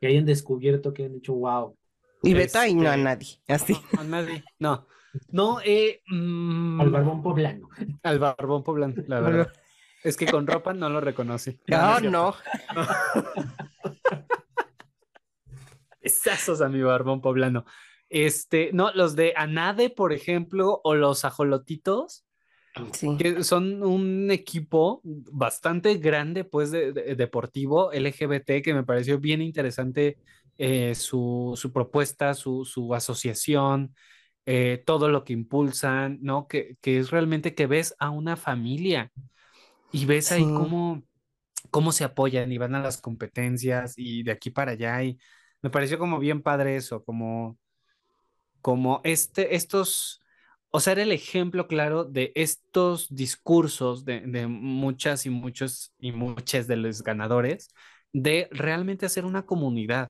que hayan descubierto, que hayan dicho, wow. Y Beto ahí no a este, nadie, así. a nadie, no. No, eh, mm, al barbón poblano. Al barbón poblano, la verdad. Es que con ropa no lo reconoce. No, no. Esazos a mi barbón poblano. Este, no, los de Anade, por ejemplo, o los ajolotitos, que son un equipo bastante grande, pues, de, deportivo LGBT, que me pareció bien interesante eh, su, su, propuesta, su, su asociación, eh, todo lo que impulsan, ¿no? Que, que, es realmente que ves a una familia y ves ahí cómo, cómo se apoyan y van a las competencias y de aquí para allá. Y me pareció como bien padre eso, como, como este, estos, o sea, era el ejemplo claro de estos discursos de, de muchas y muchos y muchas de los ganadores de realmente hacer una comunidad,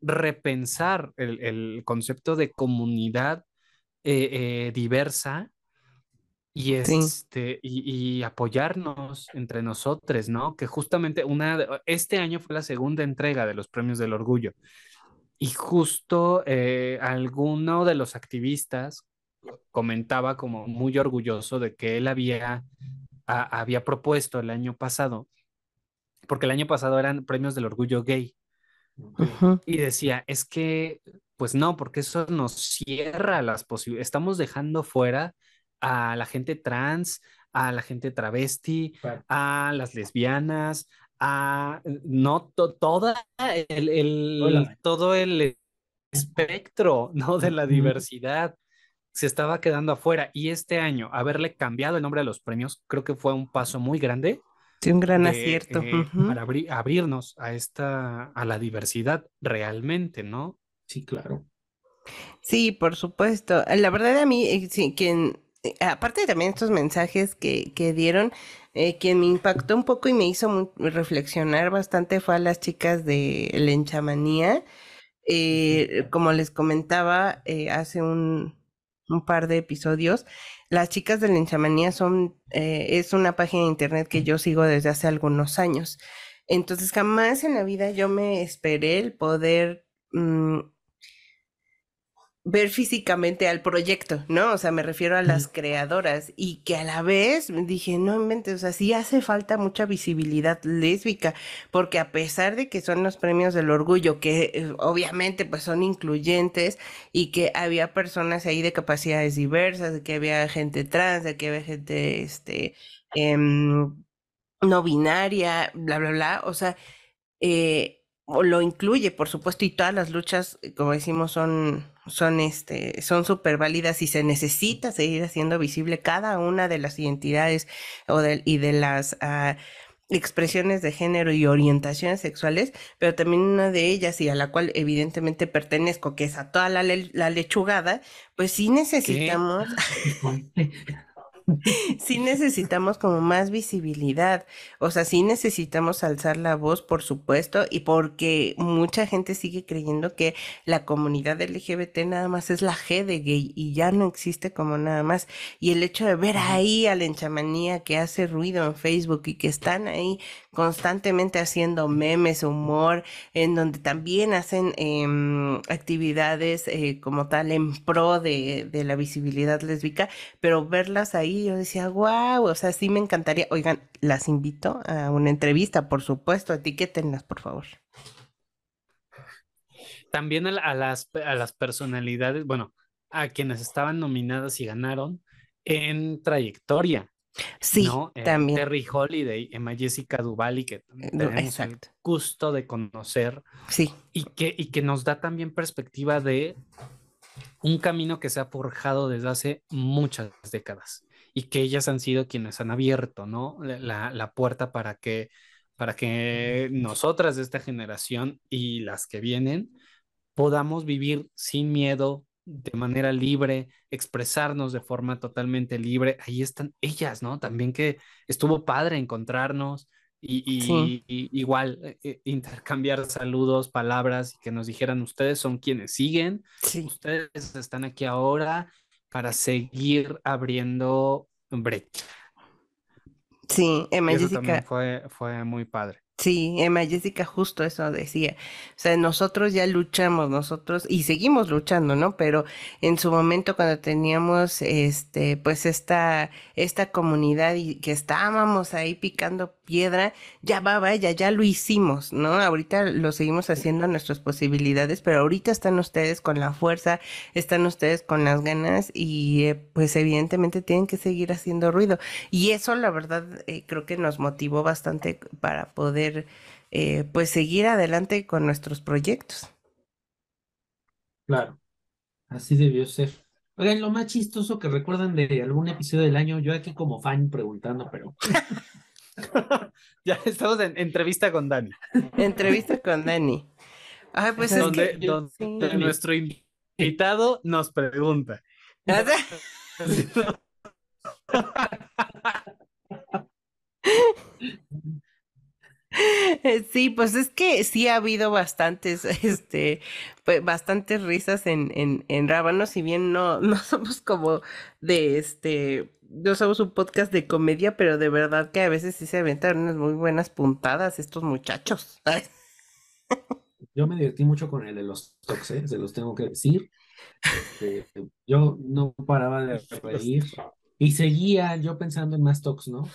repensar el, el concepto de comunidad eh, eh, diversa y, este, y, apoyarnos entre nosotros, ¿no? Que justamente una, este año fue la segunda entrega de los premios del orgullo. Y justo eh, alguno de los activistas comentaba como muy orgulloso de que él había, había propuesto el año pasado, porque el año pasado eran premios del orgullo gay. Y decía, es que pues no, porque eso nos cierra las posibilidades. Estamos dejando fuera a la gente trans, a la gente travesti, a las lesbianas, a no toda el, todo el espectro ¿no? de la diversidad se estaba quedando afuera. Y este año haberle cambiado el nombre a los premios creo que fue un paso muy grande sí un gran acierto. eh, para abrirnos a esta a la diversidad realmente no Sí, claro. Sí, por supuesto. La verdad a mí, eh, sí, quien, eh, aparte de también estos mensajes que, que dieron, eh, quien me impactó un poco y me hizo reflexionar bastante fue a las chicas de Lenchamanía. Eh, como les comentaba hace un, un, par de episodios, las chicas de Lenchamanía son, es una página de internet que yo sigo desde hace algunos años. Entonces jamás en la vida yo me esperé el poder mm, ver físicamente al proyecto, ¿no? O sea, me refiero a las creadoras y que a la vez dije, no mente, o sea, sí hace falta mucha visibilidad lésbica, porque a pesar de que son los premios del orgullo, que eh, obviamente pues son incluyentes y que había personas ahí de capacidades diversas, de que había gente trans, de que había gente, este, em, no binaria, bla, bla, bla, o sea, eh, lo incluye, por supuesto, y todas las luchas, como decimos, son son este son súper válidas y se necesita seguir haciendo visible cada una de las identidades o de, y de las uh, expresiones de género y orientaciones sexuales, pero también una de ellas y a la cual evidentemente pertenezco, que es a toda la, le la lechugada, pues sí necesitamos. sí necesitamos como más visibilidad, o sea, sí necesitamos alzar la voz, por supuesto, y porque mucha gente sigue creyendo que la comunidad LGBT nada más es la G de gay y ya no existe como nada más. Y el hecho de ver ahí a la enchamanía que hace ruido en Facebook y que están ahí constantemente haciendo memes, humor, en donde también hacen em, actividades eh, como tal en pro de, de la visibilidad lésbica, pero verlas ahí yo decía, wow, o sea, sí me encantaría. Oigan, las invito a una entrevista, por supuesto, etiquétenlas, por favor. También a, las, a las personalidades, bueno, a quienes estaban nominadas y ganaron en trayectoria. Sí, eh, también. Terry Holiday, Emma Jessica Duvall, que tenemos el gusto de conocer. Sí. Y que, y que nos da también perspectiva de un camino que se ha forjado desde hace muchas décadas y que ellas han sido quienes han abierto, ¿no? La, la puerta para que, para que nosotras de esta generación y las que vienen podamos vivir sin miedo, de manera libre, expresarnos de forma totalmente libre. Ahí están ellas, ¿no? También que estuvo padre encontrarnos y, igual eh, eh, intercambiar saludos, palabras y que nos dijeran ustedes son quienes siguen, ustedes están aquí ahora para seguir abriendo brecha. Sí, Emma Jessica. fue, fue muy padre. Sí, Emma Jessica justo eso decía. O sea, nosotros ya luchamos, nosotros, y seguimos luchando, ¿no? Pero en su momento cuando teníamos este, pues esta, esta comunidad y que estábamos ahí picando piedra, ya va, vaya, ya lo hicimos, ¿no? Ahorita lo seguimos haciendo a nuestras posibilidades, pero ahorita están ustedes con la fuerza, están ustedes con las ganas y eh, pues evidentemente tienen que seguir haciendo ruido. Y eso la verdad eh, creo que nos motivó bastante para poder eh, pues seguir adelante con nuestros proyectos. Claro, así debió ser. Oigan, lo más chistoso que recuerdan de algún episodio del año, yo aquí como fan preguntando, pero ya estamos en entrevista con Dani. Entrevista con Dani. Ah, pues es donde, que, nuestro invitado nos pregunta. Sí, pues es que sí ha habido bastantes, este, pues bastantes risas en, en, en Rábano, si bien no, no somos como de este no somos un podcast de comedia, pero de verdad que a veces sí se aventan unas muy buenas puntadas estos muchachos. Yo me divertí mucho con el de los tocs, ¿eh? se los tengo que decir. Este, yo no paraba de reír y seguía yo pensando en más talks, ¿no?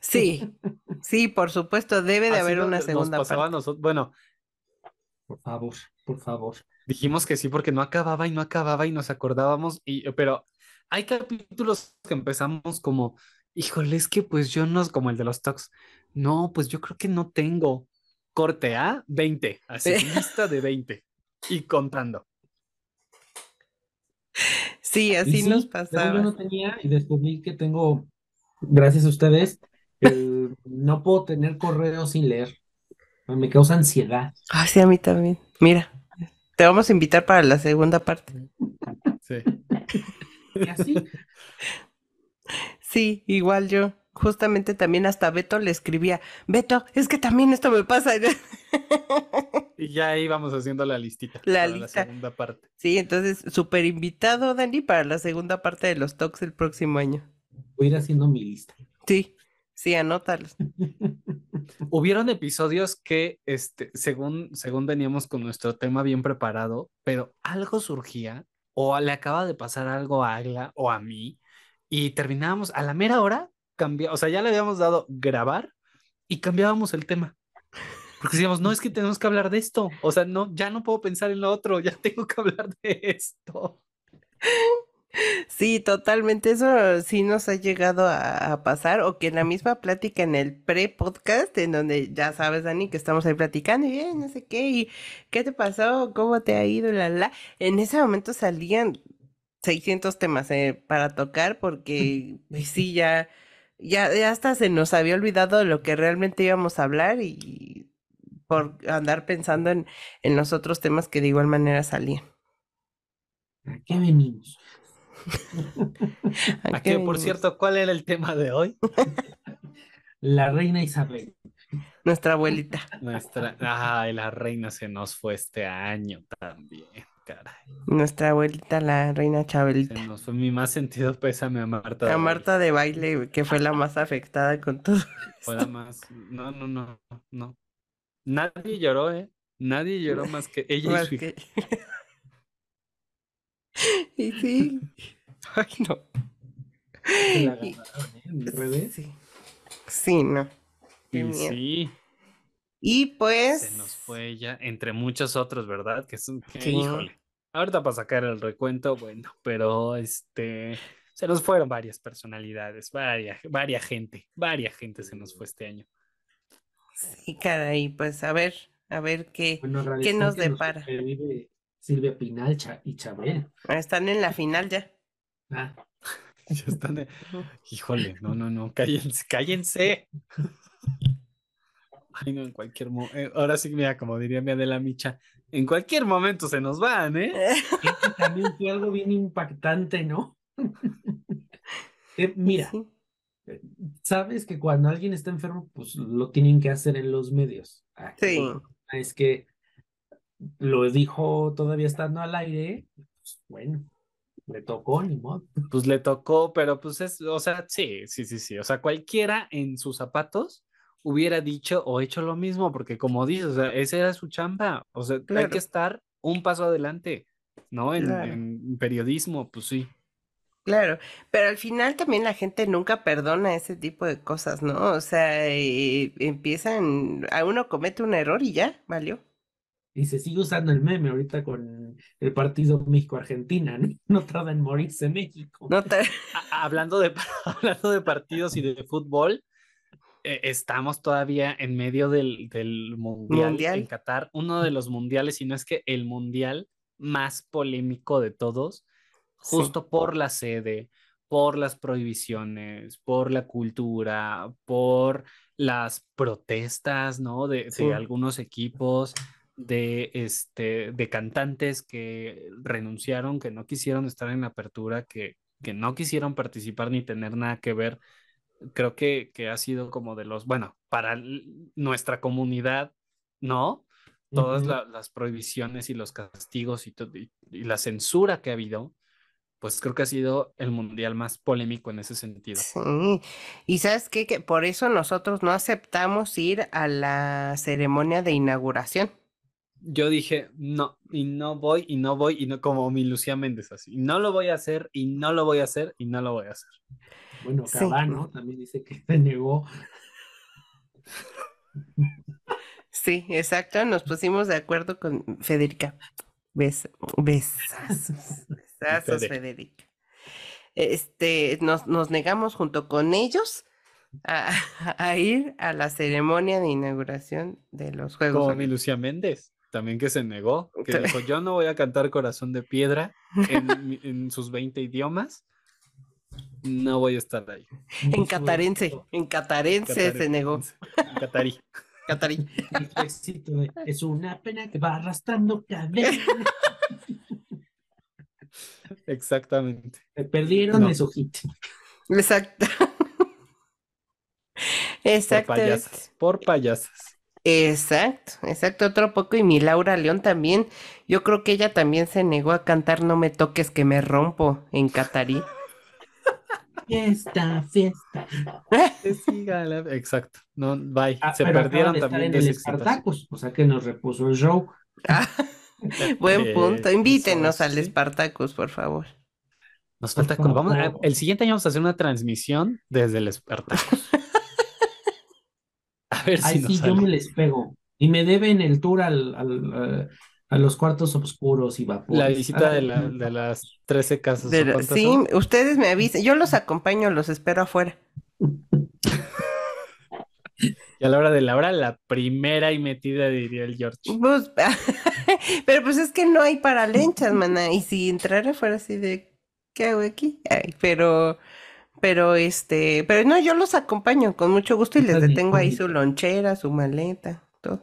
Sí, sí, por supuesto, debe de haber una segunda parte. Nosotros, bueno, por favor, por favor. Dijimos que sí porque no acababa y no acababa y nos acordábamos, y, pero hay capítulos que empezamos como, híjole, es que pues yo no, como el de los talks, no, pues yo creo que no tengo. Corte A, 20, así, lista de 20 y contando. Sí, así nos pasaba. Yo no tenía y descubrí que tengo, gracias a ustedes, no puedo tener correo sin leer. Me causa ansiedad. Ah, sí, a mí también. Mira, te vamos a invitar para la segunda parte. Sí. Sí, igual yo. Justamente también hasta Beto le escribía, Beto, es que también esto me pasa. Y ya íbamos haciendo la listita. La para La segunda parte. Sí, entonces, súper invitado, Dani, para la segunda parte de los talks el próximo año. Voy a ir haciendo mi lista. Sí, sí, anótalos. Hubieron episodios que, este, según, según veníamos con nuestro tema bien preparado, pero algo surgía o le acaba de pasar algo a Agla o a mí y terminábamos a la mera hora, cambia, o sea, ya le habíamos dado grabar y cambiábamos el tema. Porque decíamos, no, es que tenemos que hablar de esto. O sea, no, ya no puedo pensar en lo otro, ya tengo que hablar de esto. Sí, totalmente. Eso sí nos ha llegado a, pasar, o que en la misma plática en el pre-podcast, en donde ya sabes, Dani, que estamos ahí platicando y bien, no sé qué, y qué te pasó, cómo te ha ido, la, la. En ese momento salían 600 temas eh, para tocar, porque pues, sí, ya, ya, ya hasta se nos había olvidado de lo que realmente íbamos a hablar y por andar pensando en, en los otros temas que de igual manera salían. ¿A qué venimos? ¿A qué, por cierto, cuál era el tema de hoy? La reina Isabel. Nuestra abuelita. Nuestra, ay, la reina se nos fue este año también, caray. Nuestra abuelita, la reina Se Chabelita. nos fue mi más sentido pésame a Marta. de A Baile. Marta de baile, que fue la más afectada con todo. Fue la más. No, no, no, no. Nadie lloró, ¿eh? Nadie lloró más que ella y Más su hija. que- y sí. Ay, no. Se la ¿eh? En. Sí. Sí, no. Qué Y miedo. sí, Y pues. se nos fue ella, entre muchos otros, ¿verdad? Que son, que, Sí. híjole. Ahorita para sacar el recuento, bueno, pero este. Se nos fueron varias personalidades, varias, varias gente, varias gente se nos fue este año. Sí, caray, pues a ver, a ver qué. Bueno, ¿Qué nos que depara? Silvia Pinal y Chabel. Están en la final ya. Ah, Ya están de- Híjole, no, no, no, cállense, cállense. Ay, no, en cualquier momento. Ahora sí, mira, como diría mi Adela Micha, en cualquier momento se nos van, ¿eh? este también fue algo bien impactante, ¿no? Eh, mira, eh, sabes que cuando alguien está enfermo, pues lo tienen que hacer en los medios. Aquí Sí. Es que lo dijo todavía estando al aire, pues, bueno, le tocó, ni modo. Pues le tocó, pero pues es, o sea, sí, sí, sí, sí. O sea, cualquiera en sus zapatos hubiera dicho o hecho lo mismo, porque como dices, o sea, esa era su chamba. O sea, hay que estar un paso adelante, ¿no? En, Claro. en periodismo, pues sí. Claro, pero al final también la gente nunca perdona ese tipo de cosas, ¿no? O sea, eh, empiezan, a uno comete un error y ya, valió. Y se sigue usando el meme ahorita con el partido México-Argentina, ¿no? No tarda en morirse México. No te- A- hablando de, hablando de partidos y de fútbol, eh, estamos todavía en medio del, del mundial, Mundial. en Qatar, uno de los mundiales, si no es que el mundial más polémico de todos, Sí. justo por la sede, por las prohibiciones, por la cultura, por las protestas, ¿no? De, de algunos equipos, de, este, de cantantes que renunciaron, que no quisieron estar en la apertura, que, que no quisieron participar ni tener nada que ver. Creo que, que ha sido como de los, bueno, para nuestra comunidad, ¿no? Todas la- las prohibiciones y los castigos y, y- y la censura que ha habido, pues creo que ha sido el mundial más polémico en ese sentido. Sí. Y sabes qué, que por eso nosotros no aceptamos ir a la ceremonia de inauguración. Yo dije, no, y no voy, y no voy, y no como mi Lucía Méndez, así, y no lo voy a hacer, y no lo voy a hacer, y no lo voy a hacer. Bueno, Sí. Cabano también dice que se negó. Sí, exacto, nos pusimos de acuerdo con Federica. Bes, besazos, besazos, Fede. Federica. Este, nos, nos negamos junto con ellos a, a ir a la ceremonia de inauguración de los Juegos Como mi. Lucía Méndez, también que se negó, que dijo, yo no voy a cantar Corazón de Piedra en, sus 20 idiomas, no voy a estar ahí. En catarense, en catarense se negó. En Catarí. Catarí. Es una pena que va arrastrando cadena. Exactamente. Me perdieron No. de su hit. Exacto. Por Exacto. payasas. Por payasas. Exacto, exacto, otro poco. Y mi Laura León también. Yo creo que ella también se negó a cantar No me toques que me rompo en catarí. Fiesta, fiesta. Exacto. No, bye. Ah, Se perdieron también de. Espartacus, o sea que nos repuso el show. Buen Eh, punto. Invítenos eso al sí. Spartacus, por favor. Nos falta. con- Vamos el siguiente año vamos a hacer una transmisión desde el Espartacus. A ver si nos sí, yo me les pego. Y me deben el tour al, al, a los cuartos oscuros y vapores. La visita de, la- de las 13 casas. De ¿o lo- cuántas sí, son? ustedes me avisen. Yo los acompaño, los espero afuera. Y a la hora de la hora, la primera y metida, diría el George. Pues, pero pues es que no hay para lenchas, mana. Y si entrara fuera así de, ¿qué hago aquí? Ay, pero, pero este, pero no, yo los acompaño con mucho gusto y les detengo ahí su lonchera, su maleta, todo.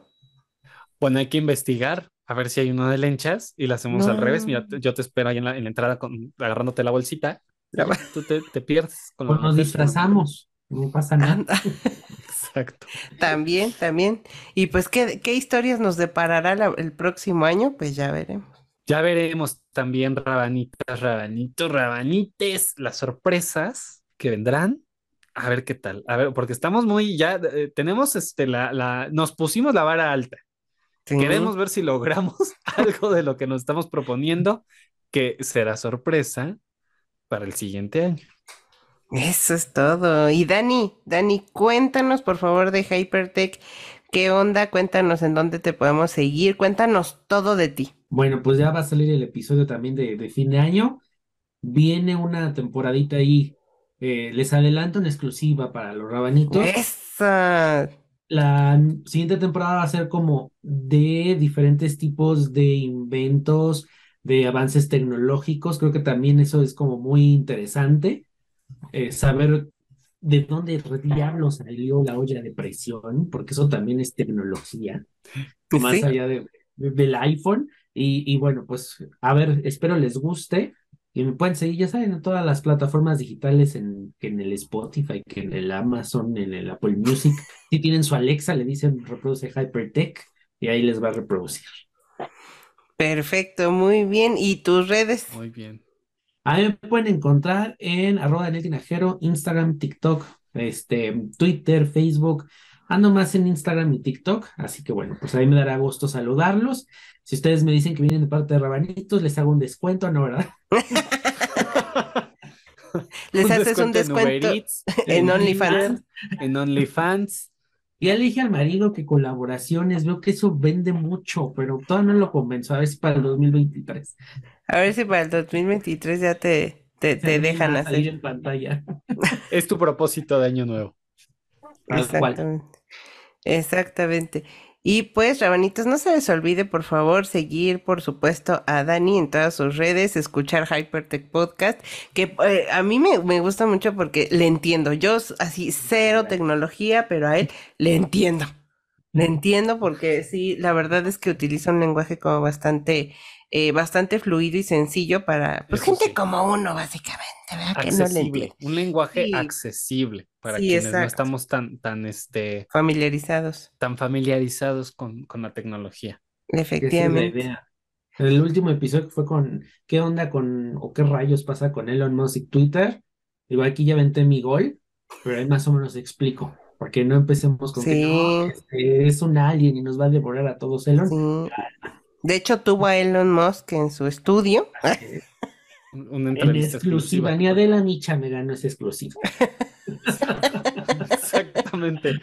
Bueno, hay que investigar a ver si hay uno de lenchas y la hacemos al revés. Mira, yo te espero ahí en la, en la entrada con, agarrándote la bolsita. La- Tú te, te pierdes con Pues nos disfrazamos, no pasa nada. Exacto. También, también. Y pues, ¿qué, qué historias nos deparará la- el próximo año? Pues ya veremos. Ya veremos también rabanitas, rabanitos, rabanites, las sorpresas que vendrán. A ver qué tal. A ver, porque estamos muy ya, eh, tenemos este, la, la, nos pusimos la vara alta. Sí. Queremos ver si logramos algo de lo que nos estamos proponiendo, que será sorpresa para el siguiente año. Eso es todo. Y Dani, Dani, cuéntanos por favor de Hypertech. ¿Qué onda? Cuéntanos en dónde te podemos seguir. Cuéntanos todo de ti. Bueno, pues ya va a salir el episodio también de, de fin de año. Viene una temporadita ahí. Eh, les adelanto en exclusiva para los rabanitos. Esa. La siguiente temporada va a ser como de diferentes tipos de inventos, de avances tecnológicos. Creo que también eso es como muy interesante. eh, saber de dónde diablos salió la olla de presión, porque eso también es tecnología, Pues más sí. allá de, de- del iPhone. Y, y bueno, pues a ver, espero les guste. Y me pueden seguir, ya saben, en todas las plataformas digitales, en, que en el Spotify, que en el Amazon, en el Apple Music. Si tienen su Alexa, le dicen reproduce Hypertech y ahí les va a reproducir. Perfecto, muy bien. ¿Y tus redes? Muy bien. A mí me pueden encontrar en arroba Daniel Tinajero, Instagram, TikTok, este, Twitter, Facebook. Ando más en Instagram y TikTok, así que bueno, pues ahí me dará gusto saludarlos. Si ustedes me dicen que vienen de parte de Rabanitos, les hago un descuento, ¿no, verdad? Les haces un en descuento Eats, en en OnlyFans. En OnlyFans. Ya le dije al marido que colaboraciones, veo que eso vende mucho, pero todavía no lo convenzo, a ver si para el 2023 A ver si para el 2023 ya te, te, te dejan hacer. en pantalla. Es tu propósito de año nuevo. Exactamente. Exactamente. Y pues, Rabanitos, no se les olvide, por favor, seguir, por supuesto, a Dani en todas sus redes, escuchar Hypertech Podcast, que eh, a mí me, me gusta mucho porque le entiendo. Yo así, cero tecnología, pero a él le entiendo. Le entiendo porque sí, la verdad es que utiliza un lenguaje como bastante, eh, bastante fluido y sencillo para, pues, gente sí. como uno, básicamente, ¿verdad? Que no le Accesible. entiende. Un lenguaje Sí. accesible para Sí, quienes no exacto. estamos tan, tan, este, Familiarizados, tan familiarizados con, con la tecnología. Es efectivamente. idea. El último episodio fue con ¿qué onda con o qué rayos pasa con Elon Musk y Twitter? Digo, aquí ya venté mi gol, pero ahí más o menos explico, porque no empecemos con que no, Sí. este, es un alien y nos va a devorar a todos Elon. Sí. De hecho, tuvo a Elon Musk en su estudio. Un- Una En entrevista exclusiva, exclusiva. ni Adela Micha me ganó esa exclusiva. Exactamente.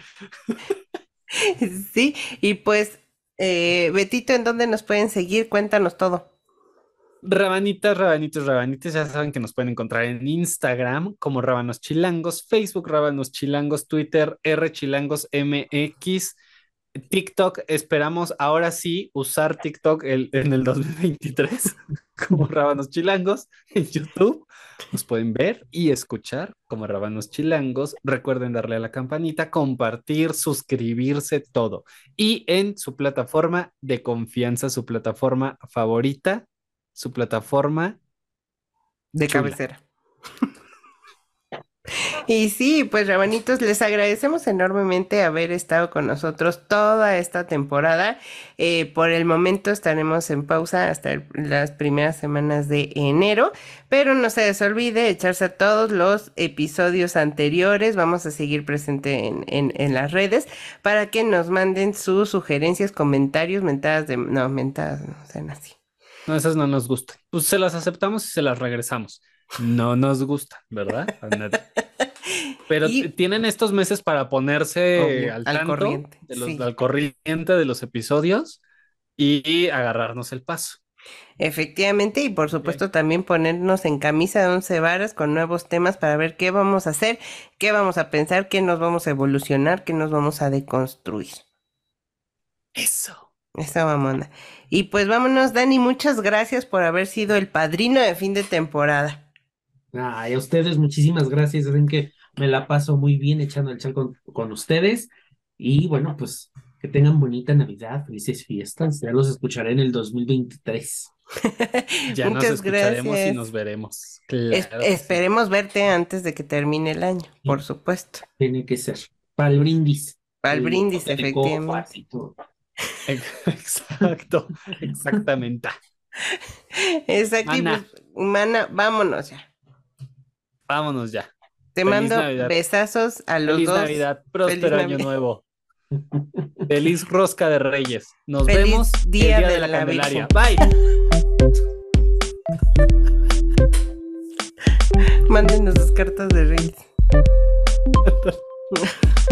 Sí, y pues, eh, Betito, ¿en dónde nos pueden seguir? Cuéntanos todo. Rabanitas, rabanitos, rabanites, ya saben que nos pueden encontrar en Instagram como Rabanos Chilangos, Facebook Rabanos Chilangos, Twitter R Chilangos MX, TikTok, esperamos ahora sí usar TikTok el- en el 2023 como Rabanos Chilangos, en YouTube nos pueden ver y escuchar como Rabanos Chilangos, recuerden darle a la campanita, compartir, suscribirse, todo, y en su plataforma de confianza, su plataforma favorita su plataforma. De Chula. cabecera. Y sí, pues Rabanitos, les agradecemos enormemente haber estado con nosotros toda esta temporada. Eh, por el momento estaremos en pausa hasta las primeras semanas de enero, pero no se les olvide echarse a todos los episodios anteriores. Vamos a seguir presente en, en- en las redes para que nos manden sus sugerencias, comentarios, mentadas de... No, mentadas, no sean así. No, esas no nos gustan. Pues se las aceptamos y se las regresamos. No nos gustan, ¿verdad? Pero Y- tienen estos meses para ponerse al al corriente, de los, sí. al corriente de los episodios y agarrarnos el paso. Efectivamente, y por supuesto también ponernos en camisa de once varas con nuevos temas para ver qué vamos a hacer, qué vamos a pensar, qué nos vamos a evolucionar, qué nos vamos a deconstruir. Eso. Esa mamona. Y pues vámonos, Dani, muchas gracias por haber sido el padrino de fin de temporada. Ay, a ustedes muchísimas gracias, saben que me la paso muy bien echando el chal con, con ustedes y bueno, pues Que tengan bonita Navidad, felices fiestas. Ya los escucharé en el 2023. Ya nos Muchas escucharemos y gracias. nos veremos. Es- Claro sí. esperemos verte antes de que termine el año, por supuesto. Tiene que ser. Para el brindis. Para el brindis, efectivamente. y. Exacto, exactamente. Exacto. y Mana. pues, mana, vámonos ya. Vámonos ya. Te Feliz mando Navidad. besazos a los Feliz dos. Navidad, próspero Feliz año Navidad. nuevo. Feliz rosca de Reyes. Nos Feliz vemos Día el día de de la la Candelaria. Virgen. Bye. Mándenos sus cartas de reyes.